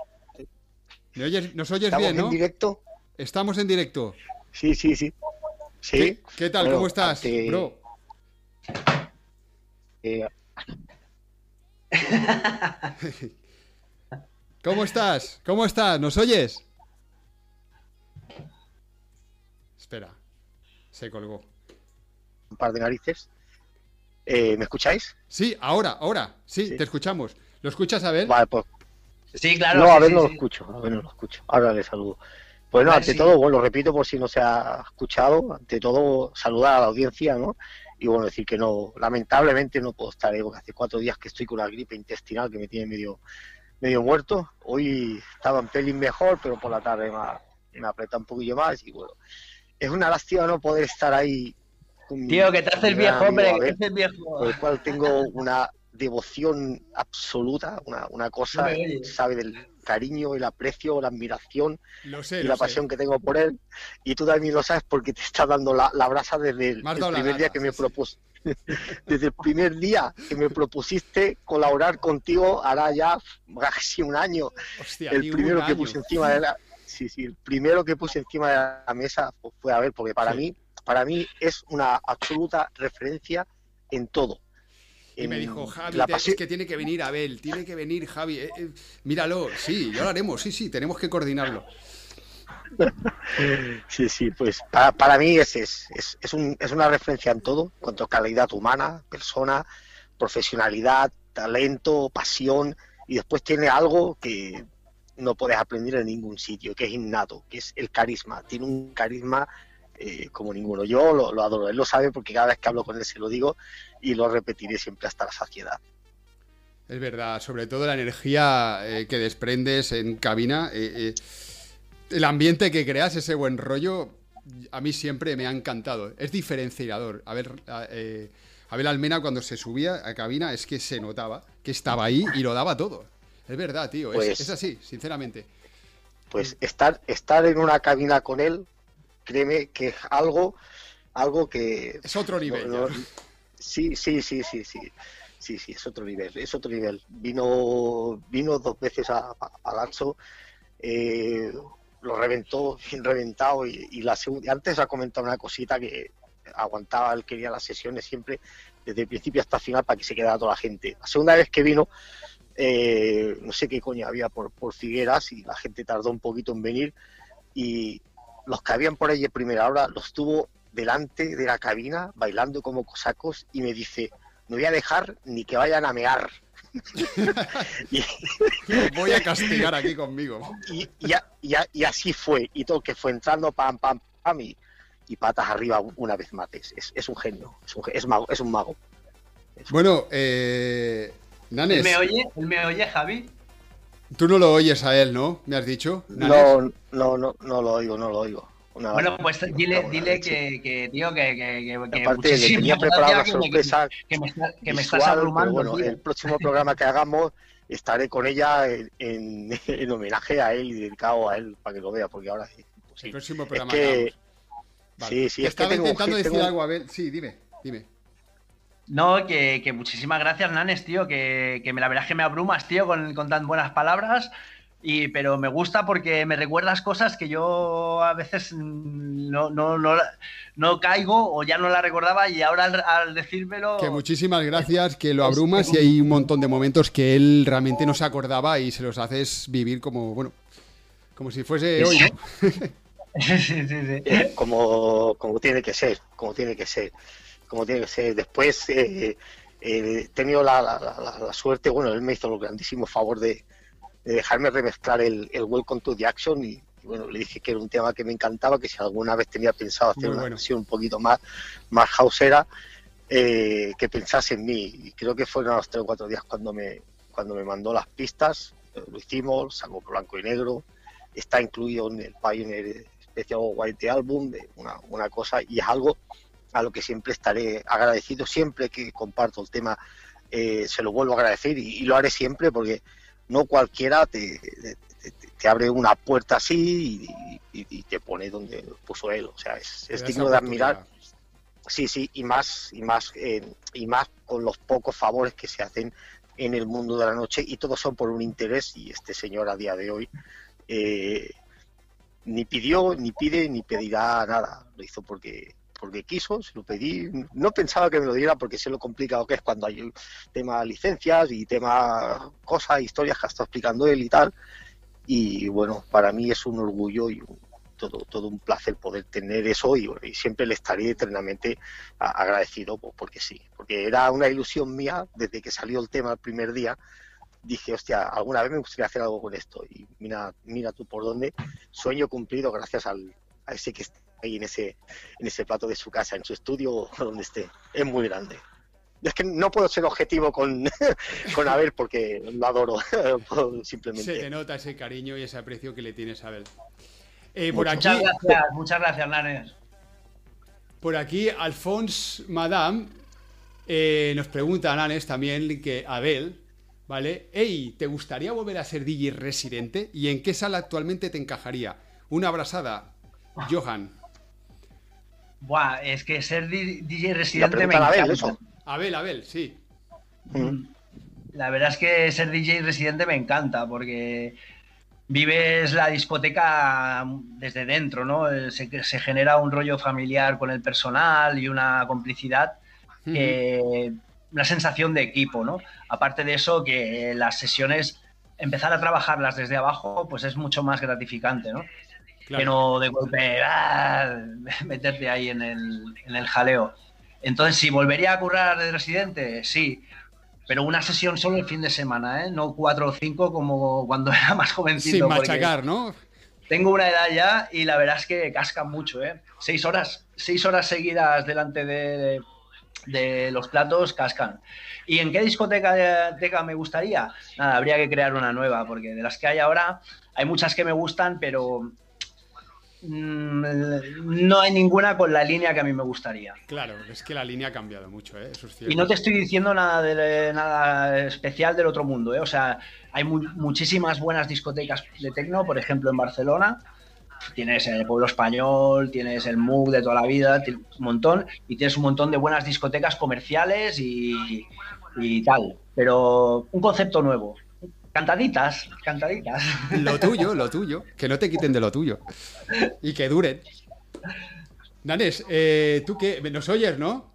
¿Me oyes- ¿Nos oyes ¿Estamos bien, no? en directo? Estamos en directo. Sí, sí, sí. Sí. ¿Qué, qué tal? Bueno, ¿Cómo estás, ante- bro? eh, ¿Cómo estás? ¿Cómo estás? ¿Nos oyes? Espera. Se colgó. un par de narices. Eh, ¿Me escucháis? Sí, ahora, ahora. Sí, Sí. te escuchamos. ¿Lo escuchas, Abel? Vale, pues Sí, claro. no, sí, a ver, sí, no sí. lo escucho. A ver, no lo escucho. Ahora le saludo. Bueno, Vale, ante todo, bueno, lo repito por si no se ha escuchado. Ante todo, saludar a la audiencia, ¿no? Y bueno, decir que no, lamentablemente no puedo estar, ¿eh? porque hace cuatro días que estoy con la gripe intestinal que me tiene medio, medio muerto. Hoy estaba en pelín mejor, pero por la tarde me, me aprieta un poquillo más y bueno, es una lástima no poder estar ahí. con Tío, que te mi gran viejo, hombre, que te haces viejo. por el cual tengo una devoción absoluta, una, una cosa, sabe, del cariño, el aprecio, la admiración sé, y la sé. pasión que tengo por él. Y tú también lo sabes porque te está dando la, la brasa desde el, primer día que me sí, Desde el primer día que me propusiste colaborar contigo, hará ya casi un año. Hostia, el primero que puse encima de la sí, sí, el primero que puse encima de la mesa fue a ver porque para mí para mí es una absoluta referencia en todo Y me dijo, Javi, la te- pasión- es que tiene que venir Abel, tiene que venir Javi. eh, eh, míralo, sí, ya lo haremos, sí, sí, tenemos que coordinarlo. sí sí pues para, para mí es es, es, es, un- es una referencia en todo en cuanto a calidad humana persona profesionalidad talento pasión y después tiene algo que no puedes aprender en ningún sitio que es innato que es el carisma tiene un carisma eh, como ninguno yo lo, lo adoro él lo sabe porque cada vez que hablo con él se lo digo y lo repetiré siempre hasta la saciedad Es verdad, sobre todo la energía eh, que desprendes en cabina, eh, el ambiente que creas, ese buen rollo, a mí siempre me ha encantado. Es diferenciador. A ver, a- Abel Almena cuando se subía a cabina es que se notaba que estaba ahí y lo daba todo. Es verdad, tío, es- Pues- es, así, sinceramente. pues estar estar en una cabina con él créeme que es algo algo que Es otro nivel. no- ya. no- sí sí sí sí sí sí sí es otro nivel es otro nivel vino vino dos veces a, a Palazzo eh, lo reventó bien reventado y, y la segunda antes ha comentado una cosita que aguantaba, él quería las sesiones siempre desde el principio hasta el final para que se quedara toda la gente. La segunda vez que vino, eh, no sé qué coño había por, por Figueras y la gente tardó un poquito en venir y los que habían por ahí de primera hora los tuvo delante de la cabina bailando como cosacos y me dice, no voy a dejar ni que vayan a mear. y, voy a castigar aquí conmigo. y, y a- y a- y así fue, y todo que fue entrando pam, pam, pam, y, y patas arriba una vez más. Es, es- es un genio, es un, es mago, es un mago. Bueno, eh, ¿Él Nanes, me oye? ¿Él me oye, Javi? Tú no lo oyes a él, ¿no? ¿Me has dicho? No, no, no, no lo oigo, no lo oigo. Una- Bueno, pues dile, dile que, que, tío, que, que, que, que Aparte, le tenía preparada una gracias, que me- sorpresa que me, está- que me estás visual, pero abrumando, bueno, tío. el próximo programa que hagamos estaré con ella en, en- en homenaje a él y dedicado a él para que lo vea, porque ahora sí. El próximo Es programa. que, hagamos. Vale. sí, sí, es que Estaba tengo, intentando decir tengo- algo, Abel. Sí, dime, dime. No, que, que muchísimas gracias, Nanes, tío, que, que me, la verdad es que me abrumas, tío, con, con tan buenas palabras. Y, pero me gusta porque me recuerdas cosas que yo a veces no, no, no, no caigo o ya no la recordaba y ahora al, al decírmelo... Que muchísimas gracias, que lo Es- abrumas y hay un montón de momentos que él realmente no se acordaba y se los haces vivir como, bueno, como si fuese hoy, ¿no? sí, sí, sí. como, como tiene que ser, como tiene que ser, como tiene que ser. Después eh, eh, he tenido la, la- la- la suerte, bueno, él me hizo el grandísimo favor de, de dejarme remezclar el, el Welcome to the Action y, y bueno, le dije que era un tema que me encantaba, que si alguna vez tenía pensado hacer Muy una bueno. versión un poquito más, más houseera, eh, que pensase en mí. Y creo que fueron a los tres o cuatro días cuando me, cuando me mandó las pistas, eh, lo hicimos, sacó blanco y negro, está incluido en el Pioneer Special White Album, de una, una cosa, y es algo a lo que siempre estaré agradecido, siempre que comparto el tema, eh, se lo vuelvo a agradecer y, y lo haré siempre porque no cualquiera te, te- te- te abre una puerta así y, y- y te pone donde puso él, o sea, es, es digno de admirar. Sí, sí, y más, y más, eh, y más con los pocos favores que se hacen en el mundo de la noche y todos son por un interés y este señor a día de hoy eh, ni pidió, ni pide, ni pedirá nada. Lo hizo porque porque quiso, se lo pedí. No pensaba que me lo diera porque sé lo complicado que es cuando hay tema licencias y tema cosas, historias que ha estado explicando él y tal. Y bueno, para mí es un orgullo y un- todo, todo un placer poder tener eso y, y siempre le estaré eternamente agradecido pues, porque sí, porque era una ilusión mía desde que salió el tema el primer día. Dije, hostia, alguna vez me gustaría hacer algo con esto. Y mira, mira tú por dónde. Sueño cumplido gracias al, a ese que ahí en ese, en ese plato de su casa, en su estudio o donde esté. Es muy grande. Es que no puedo ser objetivo con, con Abel porque lo adoro, simplemente. Se te nota ese cariño y ese aprecio que le tienes a Abel. Eh, por, aquí, Muchas gracias, muchas gracias, Nanes. por aquí, Alphonse Madame eh, nos pregunta a Nanes también que Abel, ¿vale? Hey, ¿te gustaría volver a ser DJ residente? ¿Y en qué sala actualmente te encajaría? Una abrazada, Johan. Buah, es que ser DJ residente me Abel, encanta. eso. Abel, Abel, sí. Mm. La verdad es que ser DJ residente me encanta porque vives la discoteca desde dentro, ¿no? Se, se genera un rollo familiar con el personal y una complicidad, que- una sensación de equipo, ¿no? Aparte de eso, que las sesiones, empezar a trabajarlas desde abajo, pues es mucho más gratificante, ¿no? Claro. que no de golpe ¡ah! meterte ahí en el, en el jaleo. Entonces, si volvería a currar de residente, sí, pero una sesión solo el fin de semana, ¿eh? no cuatro o cinco como cuando era más jovencito. Sin machacar, ¿no? Tengo una edad ya y la verdad es que cascan mucho, ¿eh? Seis horas, seis horas seguidas delante de, de los platos cascan. ¿Y en qué discoteca teca me gustaría? Nada, habría que crear una nueva, porque de las que hay ahora hay muchas que me gustan, pero no hay ninguna con la línea que a mí me gustaría. Claro, es que la línea ha cambiado mucho, ¿eh? Eso es cierto. Y no te estoy diciendo nada, de, nada especial del otro mundo, ¿eh? O sea, hay mu- muchísimas buenas discotecas de tecno, por ejemplo, en Barcelona. Tienes el Pueblo Español, tienes el MUG de toda la vida, un montón, y tienes un montón de buenas discotecas comerciales y, y tal. Pero un concepto nuevo. Cantaditas, cantaditas. Lo tuyo, lo tuyo. Que no te quiten de lo tuyo. Y que duren. Nanes, eh, ¿tú qué? ¿Nos oyes, no?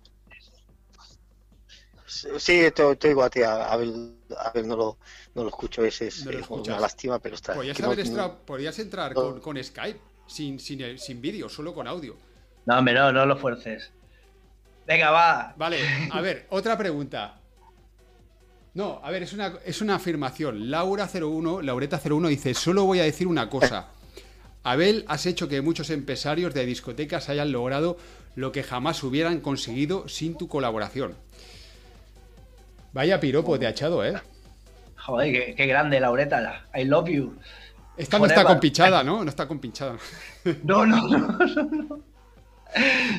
Sí, te, te oigo a ti, a, a ver, a ver, no lo, no lo escucho, ese es, No lo es escuchas. una lástima, pero está. Podrías, no- haber extra- podrías entrar no. con, con Skype, sin, sin, sin vídeo, solo con audio. No, hombre, no, no lo fuerces. Venga, va. Vale, a ver, otra pregunta. No, a ver, es una, es una afirmación. Laura01, Laureta01 dice, solo voy a decir una cosa. Abel, has hecho que muchos empresarios de discotecas hayan logrado lo que jamás hubieran conseguido sin tu colaboración. Vaya piropo te ha echado, ¿eh? Joder, qué, qué grande, Laureta. I love you. Esta no está compinchada, ¿no? No está compinchada. No, no, no, no, no.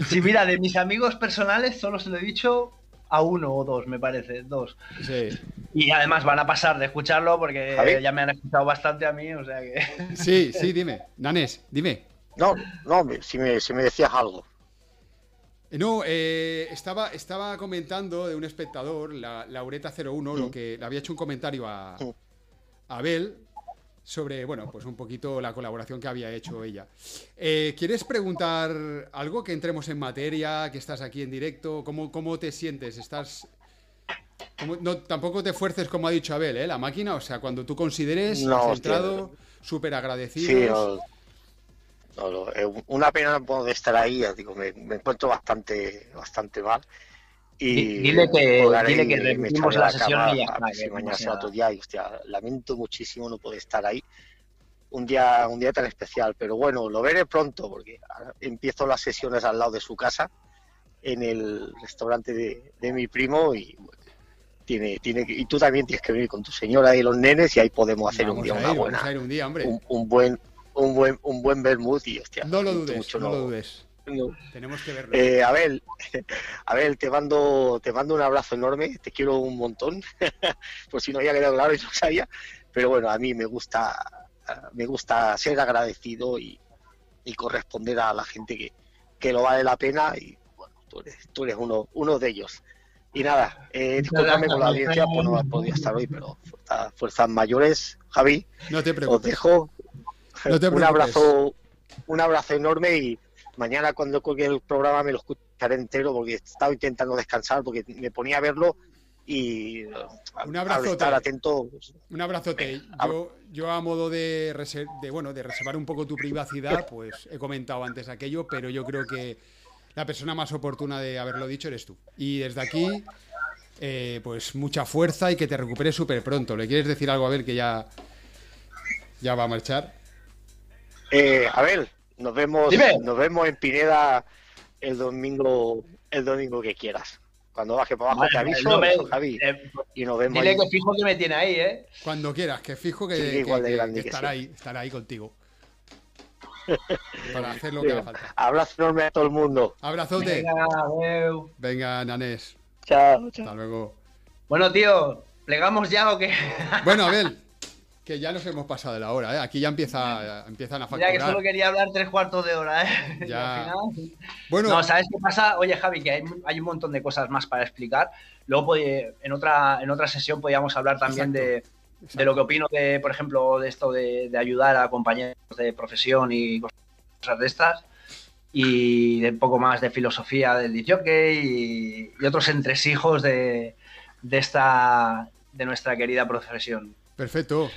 Sí, mira, de mis amigos personales solo se lo he dicho a uno o dos, me parece, dos. Sí. Y además van a pasar de escucharlo porque Javi. ya me han escuchado bastante a mí, o sea que... Sí, sí, dime. Nanes, dime. No, no, si me, si me decías algo. Eh, No, eh, estaba, estaba comentando de un espectador, la, Laureta01, lo que le había hecho un comentario a, Mm. a Abel sobre, bueno, pues un poquito la colaboración que había hecho ella. Eh, ¿Quieres preguntar algo? Que entremos en materia, que estás aquí en directo. ¿Cómo, cómo te sientes? ¿Estás...? cómo- no, tampoco te fuerces como ha dicho Abel, ¿eh? La máquina, o sea, cuando tú consideres, No, has hostia. entrado, súper agradecido. Sí, no, no, no, es una pena no poder estar ahí, digo, me, me encuentro bastante, bastante mal. Y Di- dile que- dile que repetimos echaré a la sesión y ya a está, ver si que mañana será sea- otro día y hostia, lamento muchísimo no poder estar ahí un día, un día tan especial, pero bueno, lo veré pronto porque empiezo las sesiones al lado de su casa en el restaurante de, de mi primo y bueno, tiene, tiene que- y tú también tienes que venir con tu señora y los nenes y ahí podemos hacer un día a una buena vamos a ir un día, hombre. un, un buen un buen un buen vermouth y hostia No lo dudes, mucho no lo dudes. No- Tenemos que verlo. Eh, Abel, Abel, te mando, te mando un abrazo enorme, te quiero un montón, por si no había quedado claro y no sabía, pero bueno, a mí me gusta, me gusta ser agradecido y, y corresponder a la gente que, que lo vale la pena y bueno, tú eres, tú eres uno, uno de ellos. Y nada, eh, disculpadme con la audiencia, pues no podido estar hoy, pero fuerza- fuerzas mayores, Javi, No te os preocupes. dejo No te un abrazo, un abrazo enorme y mañana cuando cuelgue el programa me lo escucharé entero porque estaba intentando descansar porque me ponía a verlo y eh, Un abrazote. estar atento Un abrazote. Yo, yo a modo de, reser- de, bueno, de reservar un poco tu privacidad, pues he comentado antes aquello, pero yo creo que la persona más oportuna de haberlo dicho eres tú. Y desde aquí, eh, pues mucha fuerza y que te recuperes súper pronto. ¿Le quieres decir algo a ver que ya, ya va a marchar? eh, Abel nos vemos Dime. nos vemos en Pineda el domingo el domingo que quieras cuando baje para abajo te aviso no me- Javi eh, y nos vemos dile ahí. que fijo que me tiene ahí, ¿eh? Cuando quieras, que fijo que, Sí, que- igual de que- grande que que estará sí. ahí, estará ahí contigo. Para hacer lo que haga falta. abrazo enorme a todo el mundo Abrazote. Venga, adeu. Venga, Nanés. chao, chao. Hasta luego. Bueno, tío, ¿plegamos ya o qué? Bueno, Abel, que ya nos hemos pasado de la hora, ¿eh? Aquí ya empieza, empiezan a Mira que facturar. solo quería hablar tres cuartos de hora, ¿eh? Ya. al final- Bueno, No, ¿sabes qué pasa? Oye, Javi, que hay, hay un montón de cosas más para explicar. Luego, podí- en otra, en otra sesión podíamos hablar también de, de lo que opino de, por ejemplo, de esto de, de ayudar a compañeros de profesión y cosas de estas. Y de un poco más de filosofía del disjockey y, y otros entresijos de, de esta de nuestra querida profesión. perfecto.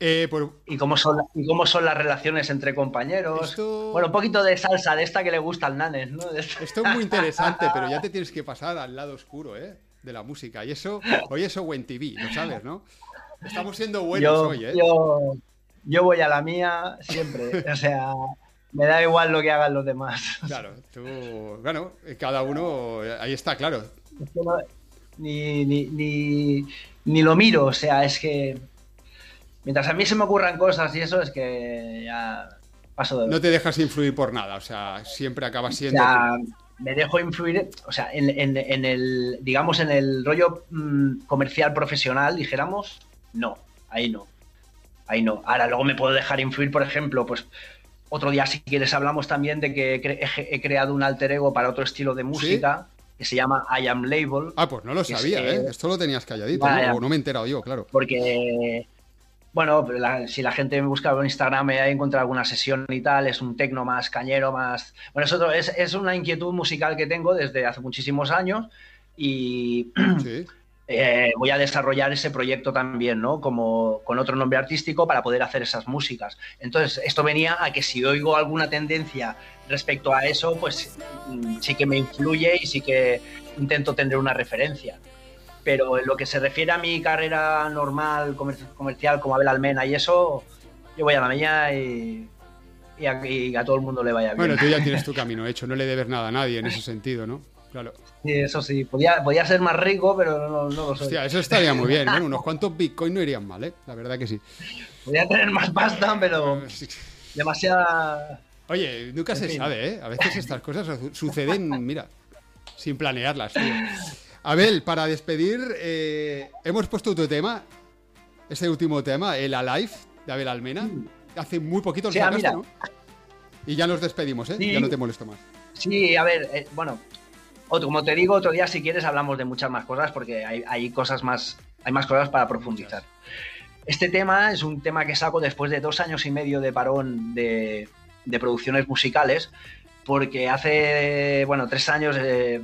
Eh, por- Y cómo son, y cómo son las relaciones entre compañeros. Esto- Bueno, un poquito de salsa, de esta que le gusta al Nanes, ¿no? Esto es muy interesante, pero ya te tienes que pasar al lado oscuro, ¿eh? De la música. Y eso, hoy eso buen TV, lo sabes, ¿no? Estamos siendo buenos yo, hoy, ¿eh? yo, yo voy a la mía siempre. o sea, me da igual lo que hagan los demás. Claro, tú, bueno, cada uno, ahí está, claro. Es que no- ni, ni, ni, ni lo miro, o sea, es que mientras a mí se me ocurran cosas y eso, es que ya paso de... No te dejas influir por nada, o sea, siempre acabas O siendo. sea, tú. me dejo influir, o sea, en, en- en el, digamos, en el rollo mm, comercial profesional, dijéramos, no, ahí no, ahí no. Ahora luego me puedo dejar influir, por ejemplo, pues otro día si quieres hablamos también de que he, cre- he- he creado un alter ego para otro estilo de música que se llama I Am Label, Ah, pues no lo sabía, es, ¿eh? eh, Esto lo tenías calladito, vaya. ¿no? O no me he enterado yo, claro. porque Bueno, la- si la gente me busca en Instagram, me ha encontrado alguna sesión y tal, es un tecno más cañero, más... Bueno, es, otro- es, es una inquietud musical que tengo desde hace muchísimos años y Sí. eh, voy a desarrollar ese proyecto también, ¿no? Como con otro nombre artístico para poder hacer esas músicas. Entonces, esto venía a que si oigo alguna tendencia respecto a eso, pues mm, sí que me influye y sí que intento tener una referencia. Pero en lo que se refiere a mi carrera normal, comer- comercial, como Abel Almena y eso, yo voy a la mía y, y a, y a todo el mundo le vaya bien. Bueno, tú ya tienes tu camino hecho, no le debes nada a nadie en ese sentido, ¿no? Claro. Sí, eso sí, podía, podía ser más rico, pero no, no lo soy. Hostia, eso estaría muy bien. Bueno, unos cuantos bitcoins no irían mal, ¿eh? La verdad que sí. Podía tener más pasta, pero demasiada... Oye, nunca En se fin. sabe, ¿eh? A veces estas cosas su- suceden, mira, sin planearlas, tío. Abel, para despedir, eh, hemos puesto tu tema, este último tema, el Alive de Abel Almena. Hace muy poquito lo Sí, ah, sacaste. ¿no? Y ya nos despedimos, ¿eh? Sí. Ya no te molesto más. Sí, a ver, eh, bueno, otro, como te digo, otro día si quieres hablamos de muchas más cosas porque hay, hay cosas más, hay más cosas para profundizar. Este tema es un tema que saco después de dos años y medio de parón de, de producciones musicales, porque hace, bueno, tres años eh,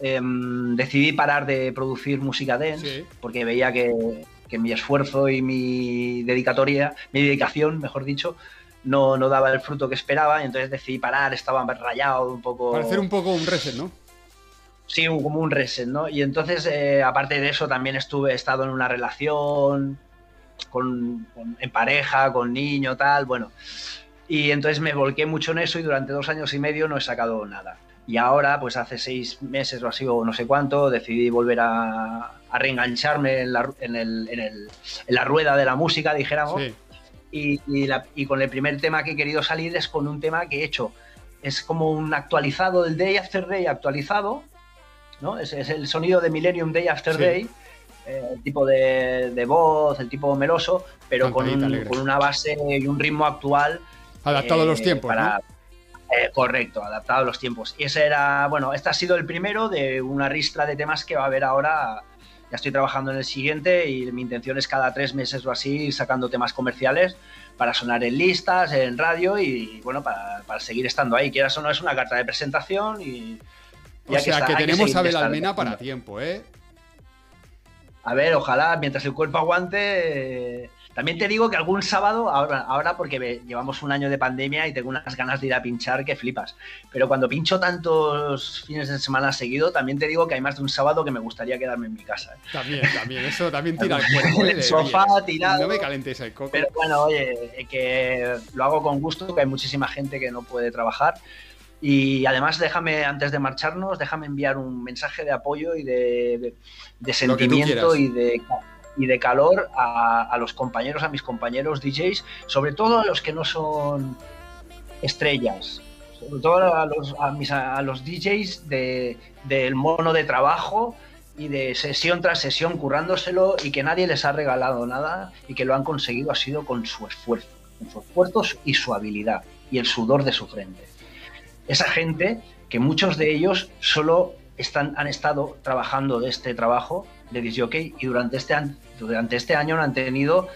em, decidí parar de producir música dance, Sí. porque veía que, que mi esfuerzo y mi dedicatoria, mi dedicación, mejor dicho, no, no daba el fruto que esperaba, y entonces decidí parar, estaba rayado un poco... Para hacer un poco un reset, ¿no? Sí, un- como un reset, ¿no? Y entonces, eh, aparte de eso, también estuve, he estado en una relación con, con- en pareja, con niño, tal, bueno. Y entonces me volqué mucho en eso y durante dos años y medio no he sacado nada. Y ahora, pues hace seis meses o así, o no sé cuánto, decidí volver a, a reengancharme en la, en, el- en el- en la rueda de la música, dijéramos. Sí. Y, y la- y con el primer tema que he querido salir es con un tema que he hecho. Es como un actualizado del Day After Day actualizado, ¿no? Es, es el sonido de Millennium Day After Sí. Day, eh, el tipo de, de voz, el tipo meloso, pero con, un- con una base y un ritmo actual. Adaptado a los eh, tiempos, para- ¿no? Eh, correcto, adaptado a los tiempos. Y ese era, bueno, este ha sido el primero de una ristra de temas que va a haber ahora. Ya estoy trabajando en el siguiente y mi intención es cada tres meses o así ir sacando temas comerciales para sonar en listas, en radio y bueno, para, para seguir estando ahí. Quieras o no, es una carta de presentación y. O sea, que tenemos a Abel. Almena para tiempo, ¿eh? A ver, ojalá, mientras el cuerpo aguante. eh, También te digo que algún sábado, ahora, ahora porque llevamos un año de pandemia y tengo unas ganas de ir a pinchar que flipas. Pero cuando pincho tantos fines de semana seguido, también te digo que hay más de un sábado que me gustaría quedarme en mi casa. ¿eh? También, también. Eso también tira el sofá, oye, tirado. No me calentéis el coco. Pero bueno, oye, que lo hago con gusto, que hay muchísima gente que no puede trabajar. Y además, déjame, antes de marcharnos, déjame enviar un mensaje de apoyo y de, de- de sentimiento y de, y de calor a, los compañeros, a mis compañeros DJs, sobre todo a los que no son estrellas. Sobre todo a los DJs de, del mono de trabajo y de sesión tras sesión currándoselo y que nadie les ha regalado nada y que lo han conseguido ha sido con su esfuerzo, con su esfuerzo y su habilidad y el sudor de su frente. Esa gente que muchos de ellos solo están, han estado trabajando de este trabajo de disjockey y durante este, an- durante este año no han tenido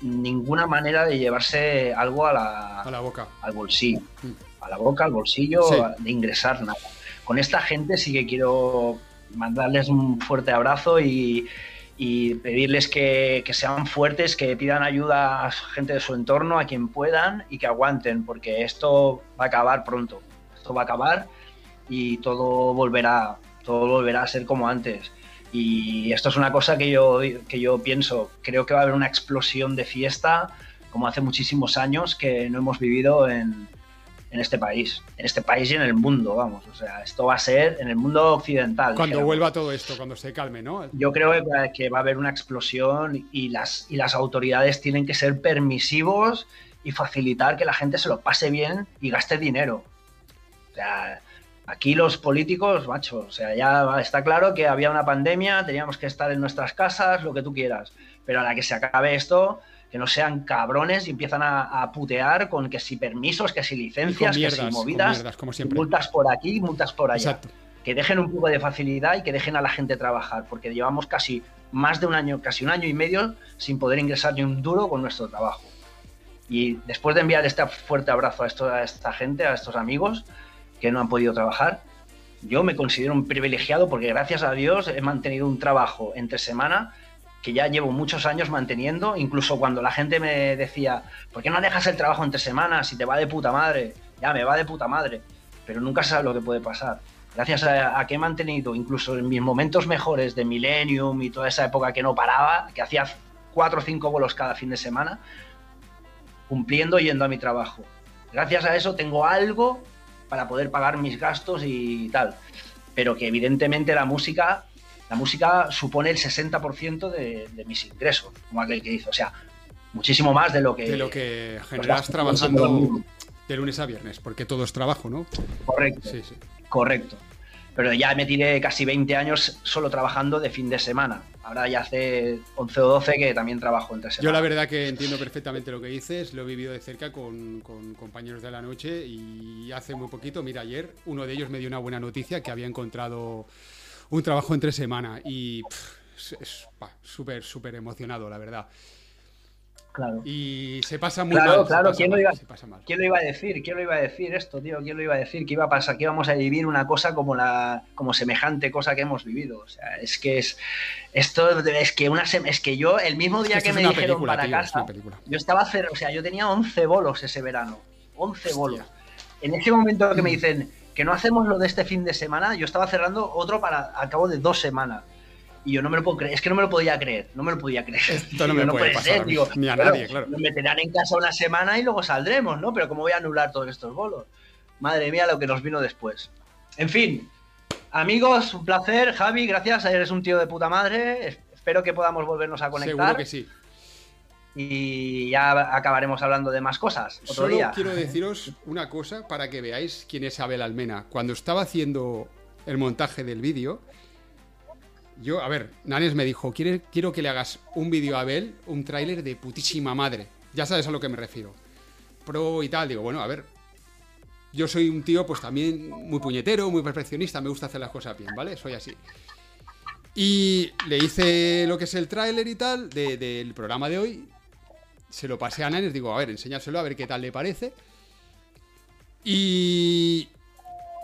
ninguna manera de llevarse algo a la, A la boca. al bolsillo, Mm. a la boca, al bolsillo, Sí. de ingresar nada. Con esta gente sí que quiero mandarles un fuerte abrazo y, y pedirles que, que sean fuertes, que pidan ayuda a gente de su entorno, a quien puedan y que aguanten, porque esto va a acabar pronto. Esto va a acabar y todo volverá, todo volverá a ser como antes. Y esto es una cosa que yo, que yo pienso. Creo que va a haber una explosión de fiesta, como hace muchísimos años, que no hemos vivido en, en este país. En este país y en el mundo, vamos. O sea, esto va a ser en el mundo occidental. Cuando vuelva todo esto, cuando se calme, ¿no? Yo creo que, que va a haber una explosión y las, y las autoridades tienen que ser permisivos y facilitar que la gente se lo pase bien y gaste dinero. O sea, aquí los políticos, macho, o sea, ya está claro que había una pandemia, teníamos que estar en nuestras casas, lo que tú quieras. Pero a la que se acabe esto, que no sean cabrones y empiezan a, a putear con que si permisos, que si licencias, mierdas, que si movidas, mierdas, como siempre. multas por aquí, multas por allá Exacto. que dejen un poco de facilidad y que dejen a la gente trabajar, porque llevamos casi más de un año, casi un año y medio, sin poder ingresar ni un duro con nuestro trabajo. Y después de enviar este fuerte abrazo a, esto- a esta gente, a estos amigos que no han podido trabajar, yo me considero un privilegiado porque gracias a Dios he mantenido un trabajo entre semana que ya llevo muchos años manteniendo, incluso cuando la gente me decía, ¿por qué no dejas el trabajo entre semanas si te va de puta madre? Ya, me va de puta madre, pero nunca se sabe lo que puede pasar. Gracias a, a que he mantenido, incluso en mis momentos mejores de Millennium y toda esa época que no paraba, que hacía cuatro o cinco vuelos cada fin de semana, cumpliendo yendo a mi trabajo. Gracias a eso tengo algo para poder pagar mis gastos y tal. Pero que evidentemente la música, la música supone el 60% de, de mis ingresos, como aquel que dice. O sea, muchísimo más de lo que... De lo que generas trabajando de lunes a viernes, porque todo es trabajo, ¿no? Correcto. Sí, sí. Correcto. Pero ya me tiré casi 20 años solo trabajando de fin de semana. Ahora ya hace 11 o 12 que también trabajo entre semana. Yo la verdad que entiendo perfectamente lo que dices, lo he vivido de cerca con, con compañeros de la noche y hace muy poquito, mira, ayer uno de ellos me dio una buena noticia que había encontrado un trabajo entre semana y pff, es- súper, súper emocionado, la verdad. Claro. Y se pasa muy Claro, mal. claro, ¿quién lo iba-. ¿Quién lo iba a decir? ¿Quién lo iba a decir esto, tío? ¿Quién lo iba a decir? Que iba a pasar, que íbamos a vivir una cosa como la, como semejante cosa que hemos vivido. O sea, es que es esto, es que una, es que yo el mismo día que me dijeron película, para tío, casa, yo estaba cer- o sea, yo tenía 11 bolos ese verano, 11 Hostia. bolos. En ese momento que me dicen que no hacemos lo de este fin de semana, yo estaba cerrando otro para al cabo de dos semanas. Y yo no me lo puedo creer, es que no me lo podía creer, no me lo podía creer. Esto no me Digo, puede puede pasar ser, a mí, digo, ni a nadie, claro. Nos meterán en casa una semana y luego saldremos, ¿no? Pero ¿cómo voy a anular todos estos bolos? Madre mía, lo que nos vino después. En fin, amigos, un placer. Javi, gracias, eres un tío de puta madre. Es- Espero que podamos volvernos a conectar. Seguro que sí. Y ya acabaremos hablando de más cosas otro Solo día. quiero deciros una cosa para que veáis quién es Abel Almena. Cuando estaba haciendo el montaje del vídeo, yo, a ver, Nanes me dijo, "Quiere- quiero que le hagas un vídeo a Abel, un tráiler de putísima madre. Ya sabes a lo que me refiero. Pro y tal. Digo, bueno, a ver. Yo soy un tío, pues también muy puñetero, muy perfeccionista, me gusta hacer las cosas bien, ¿vale? Soy así. Y le hice lo que es el tráiler y tal de- del programa de hoy. Se lo pasé a Nanes, digo, a ver, enséñaselo a ver qué tal le parece. Y.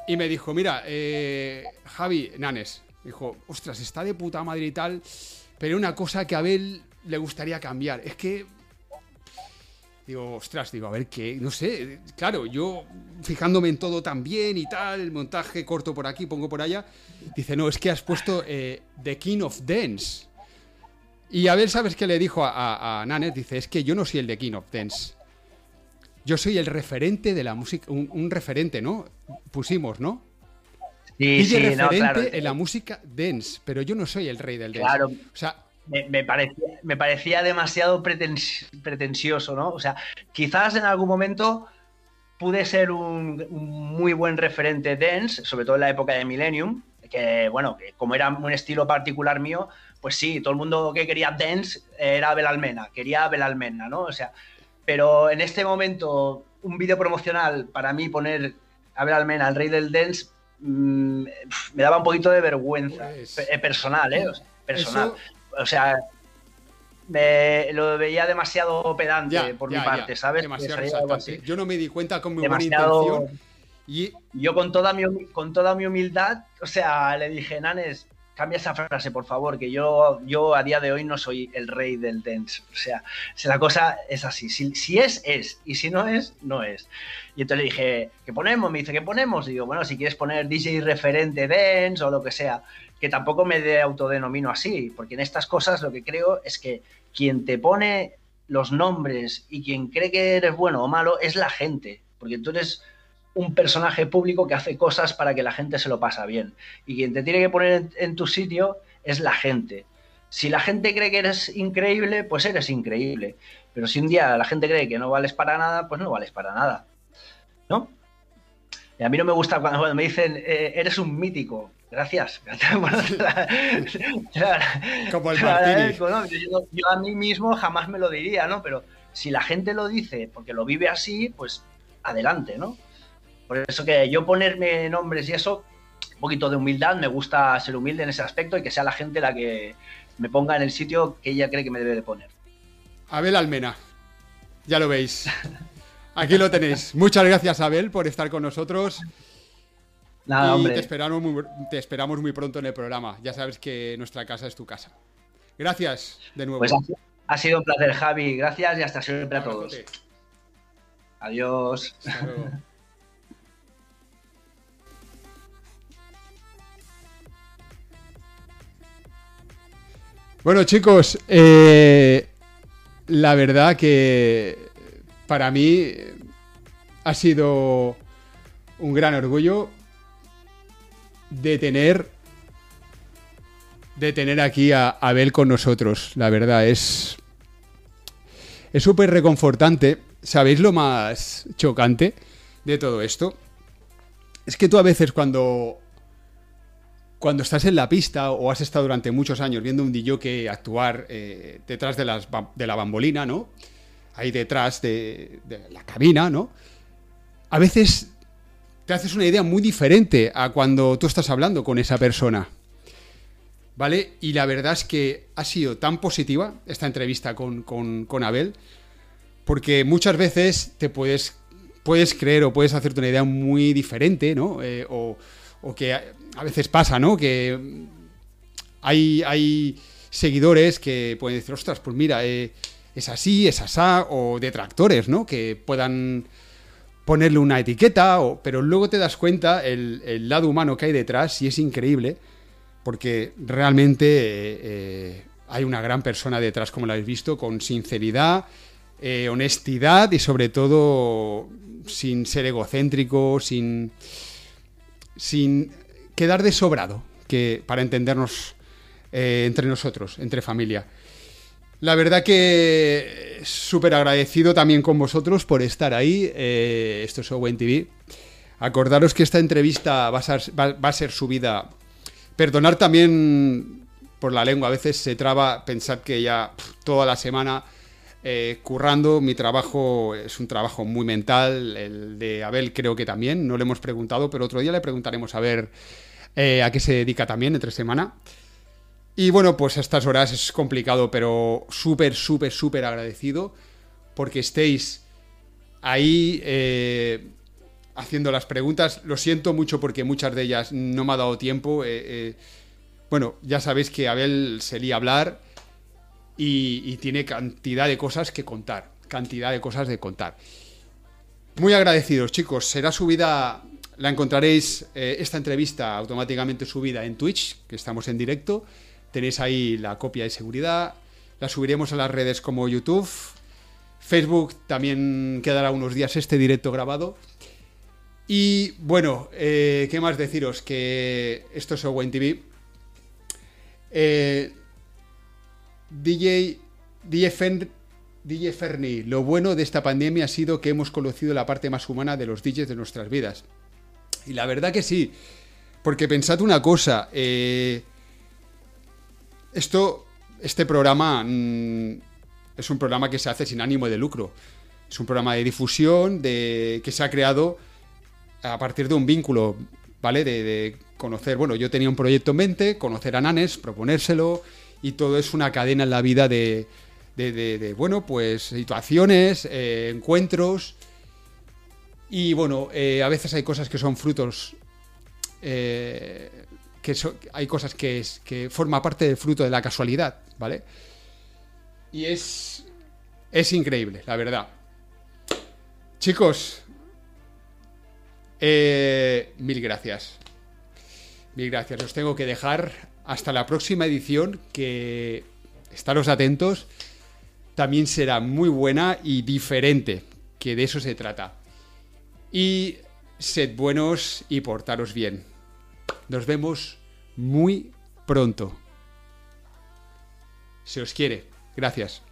Y me dijo, mira, eh, Javi, Nanes, dijo, ostras, está de puta madre y tal, pero una cosa que a Abel le gustaría cambiar. Es que. Digo, ostras, digo, a ver qué, no sé, claro, yo fijándome en todo también y tal, el montaje corto por aquí, pongo por allá, dice, no, es que has puesto eh, The King of Dance. Y Abel, ¿sabes qué le dijo a, a, Nanes? Dice, es que yo no soy el de King of Dance. Yo soy el referente de la música, un referente, ¿no? Pusimos, ¿no? Sí, DJ sí, no, claro. en la música dance, pero yo no soy el rey del dance. Claro. O sea, me, me parecía, me parecía demasiado pretens- pretencioso, ¿no? O sea, quizás en algún momento pude ser un, un muy buen referente dance, sobre todo en la época de Millennium, que bueno, que como era un estilo particular mío, pues sí, todo el mundo que quería dance era Abel Almena, quería Abel Almena, ¿no? O sea, pero en este momento, un vídeo promocional para mí poner Abel Almena, el rey del dance, mm, me daba un poquito de vergüenza Pues- pe- personal, ¿eh? O sea, personal. eso- O sea, me lo veía demasiado pedante ya, por ya, mi ya, parte, ¿sabes? Yo no me di cuenta con buena Demasiado- intención. Y Yo con toda, mi, con toda mi humildad, o sea, le dije, Nanes, cambia esa frase, por favor, que yo, yo a día de hoy no soy el rey del dance. O sea, si la cosa es así. Si, si es, es. Y si no es, no es. Y entonces le dije, ¿qué ponemos? Me dice, ¿qué ponemos? Y digo, bueno, si quieres poner DJ referente dance o lo que sea, que tampoco me de autodenomino así, porque en estas cosas lo que creo es que quien te pone los nombres y quien cree que eres bueno o malo es la gente, porque tú eres un personaje público que hace cosas para que la gente se lo pasa bien. Y quien te tiene que poner en, en tu sitio es la gente. Si la gente cree que eres increíble, pues eres increíble. Pero si un día la gente cree que no vales para nada, pues no vales para nada. ¿No? Y a mí no me gusta cuando, cuando me dicen, eh, eres un mítico. Gracias. Como el yo a mí mismo jamás me lo diría, ¿no? Pero si la gente lo dice porque lo vive así, pues adelante, ¿no? Por eso que yo ponerme nombres y eso, un poquito de humildad, me gusta ser humilde en ese aspecto y que sea la gente la que, me ponga en el sitio que ella cree que me debe de poner. Abel Almena, ya lo veis. Aquí lo tenéis. Muchas gracias, Abel, por estar con nosotros. Nada, y hombre. Te, esperamos muy, te esperamos muy pronto en el programa. Ya sabes que nuestra casa es tu casa. Gracias de nuevo. Pues ha, sido un placer, Javi. Gracias y hasta siempre a todos. Adiós. Hasta luego. Bueno, chicos, eh, la verdad que para mí ha sido un gran orgullo de tener de tener aquí a Abel con nosotros. La verdad es es súper reconfortante. ¿Sabéis lo más chocante de todo esto? Es que tú a veces cuando cuando estás en la pista o has estado durante muchos años viendo un DJ actuar eh, detrás de, las, de la bambolina, ¿no? Ahí detrás de, la cabina, ¿no? A veces te haces una idea muy diferente a cuando tú estás hablando con esa persona. ¿Vale? Y la verdad es que ha sido tan positiva esta entrevista con, con- Abel, porque muchas veces te puedes, puedes creer o puedes hacerte una idea muy diferente, ¿no? Eh, o que a, veces pasa, ¿no? Que hay, hay seguidores que pueden decir, ostras, pues mira, eh, es así, es asá, o detractores, ¿no? Que puedan ponerle una etiqueta, o, pero luego te das cuenta el, el lado humano que hay detrás y es increíble, porque realmente eh, eh, hay una gran persona detrás, como lo habéis visto, con sinceridad, honestidad y sobre todo sin ser egocéntrico, sin, sin quedar de sobrado, que para entendernos eh, entre nosotros, entre familia. La verdad que súper agradecido también con vosotros por estar ahí. eh, esto es Owen TV. Acordaros que esta entrevista va a ser, va- va a subida. Perdonar también por la lengua, a veces se traba. Pensad que ya toda la semana eh, currando, mi trabajo es un trabajo muy mental. El de Abel creo que también, no le hemos preguntado, pero otro día le preguntaremos a ver eh, a qué se dedica también entre semana. Y bueno, pues a estas horas es complicado, pero súper, súper, súper agradecido porque estéis ahí eh, haciendo las preguntas. Lo siento mucho porque muchas de ellas no me ha dado tiempo. eh, bueno, ya sabéis que Abel se lía a hablar y, y tiene cantidad de cosas que contar. Cantidad de cosas de contar. Muy agradecidos, chicos. Será subida, la encontraréis, eh, esta entrevista automáticamente subida en Twitch, que estamos en directo. Tenéis ahí la copia de seguridad. La subiremos a las redes como YouTube. Facebook también quedará unos días este directo grabado. Y bueno, eh, ¿qué más deciros? Que esto es Owen TV. Eh, DJ, DJ, DJ Ferni, lo bueno de esta pandemia ha sido que hemos conocido la parte más humana de los DJs de nuestras vidas. Y la verdad que sí, porque pensad una cosa, eh, esto, este programa mm, es un programa que se hace sin ánimo de lucro. Es un programa de difusión de, que se ha creado a partir de un vínculo, ¿vale? De, conocer, bueno, yo tenía un proyecto en mente, conocer a Nanes, proponérselo, y todo es una cadena en la vida de, bueno, pues situaciones, eh, encuentros, y bueno, eh, a veces hay cosas que son frutos, eh, que hay cosas que, es, que forma parte del fruto de la casualidad, ¿vale? Y es, es increíble, la verdad. Chicos, eh, mil gracias. Mil gracias. Os tengo que dejar hasta la próxima edición, que estaros atentos. También será muy buena y diferente, que de eso se trata. Y sed buenos y portaros bien. Nos vemos muy pronto. Se os quiere. Gracias.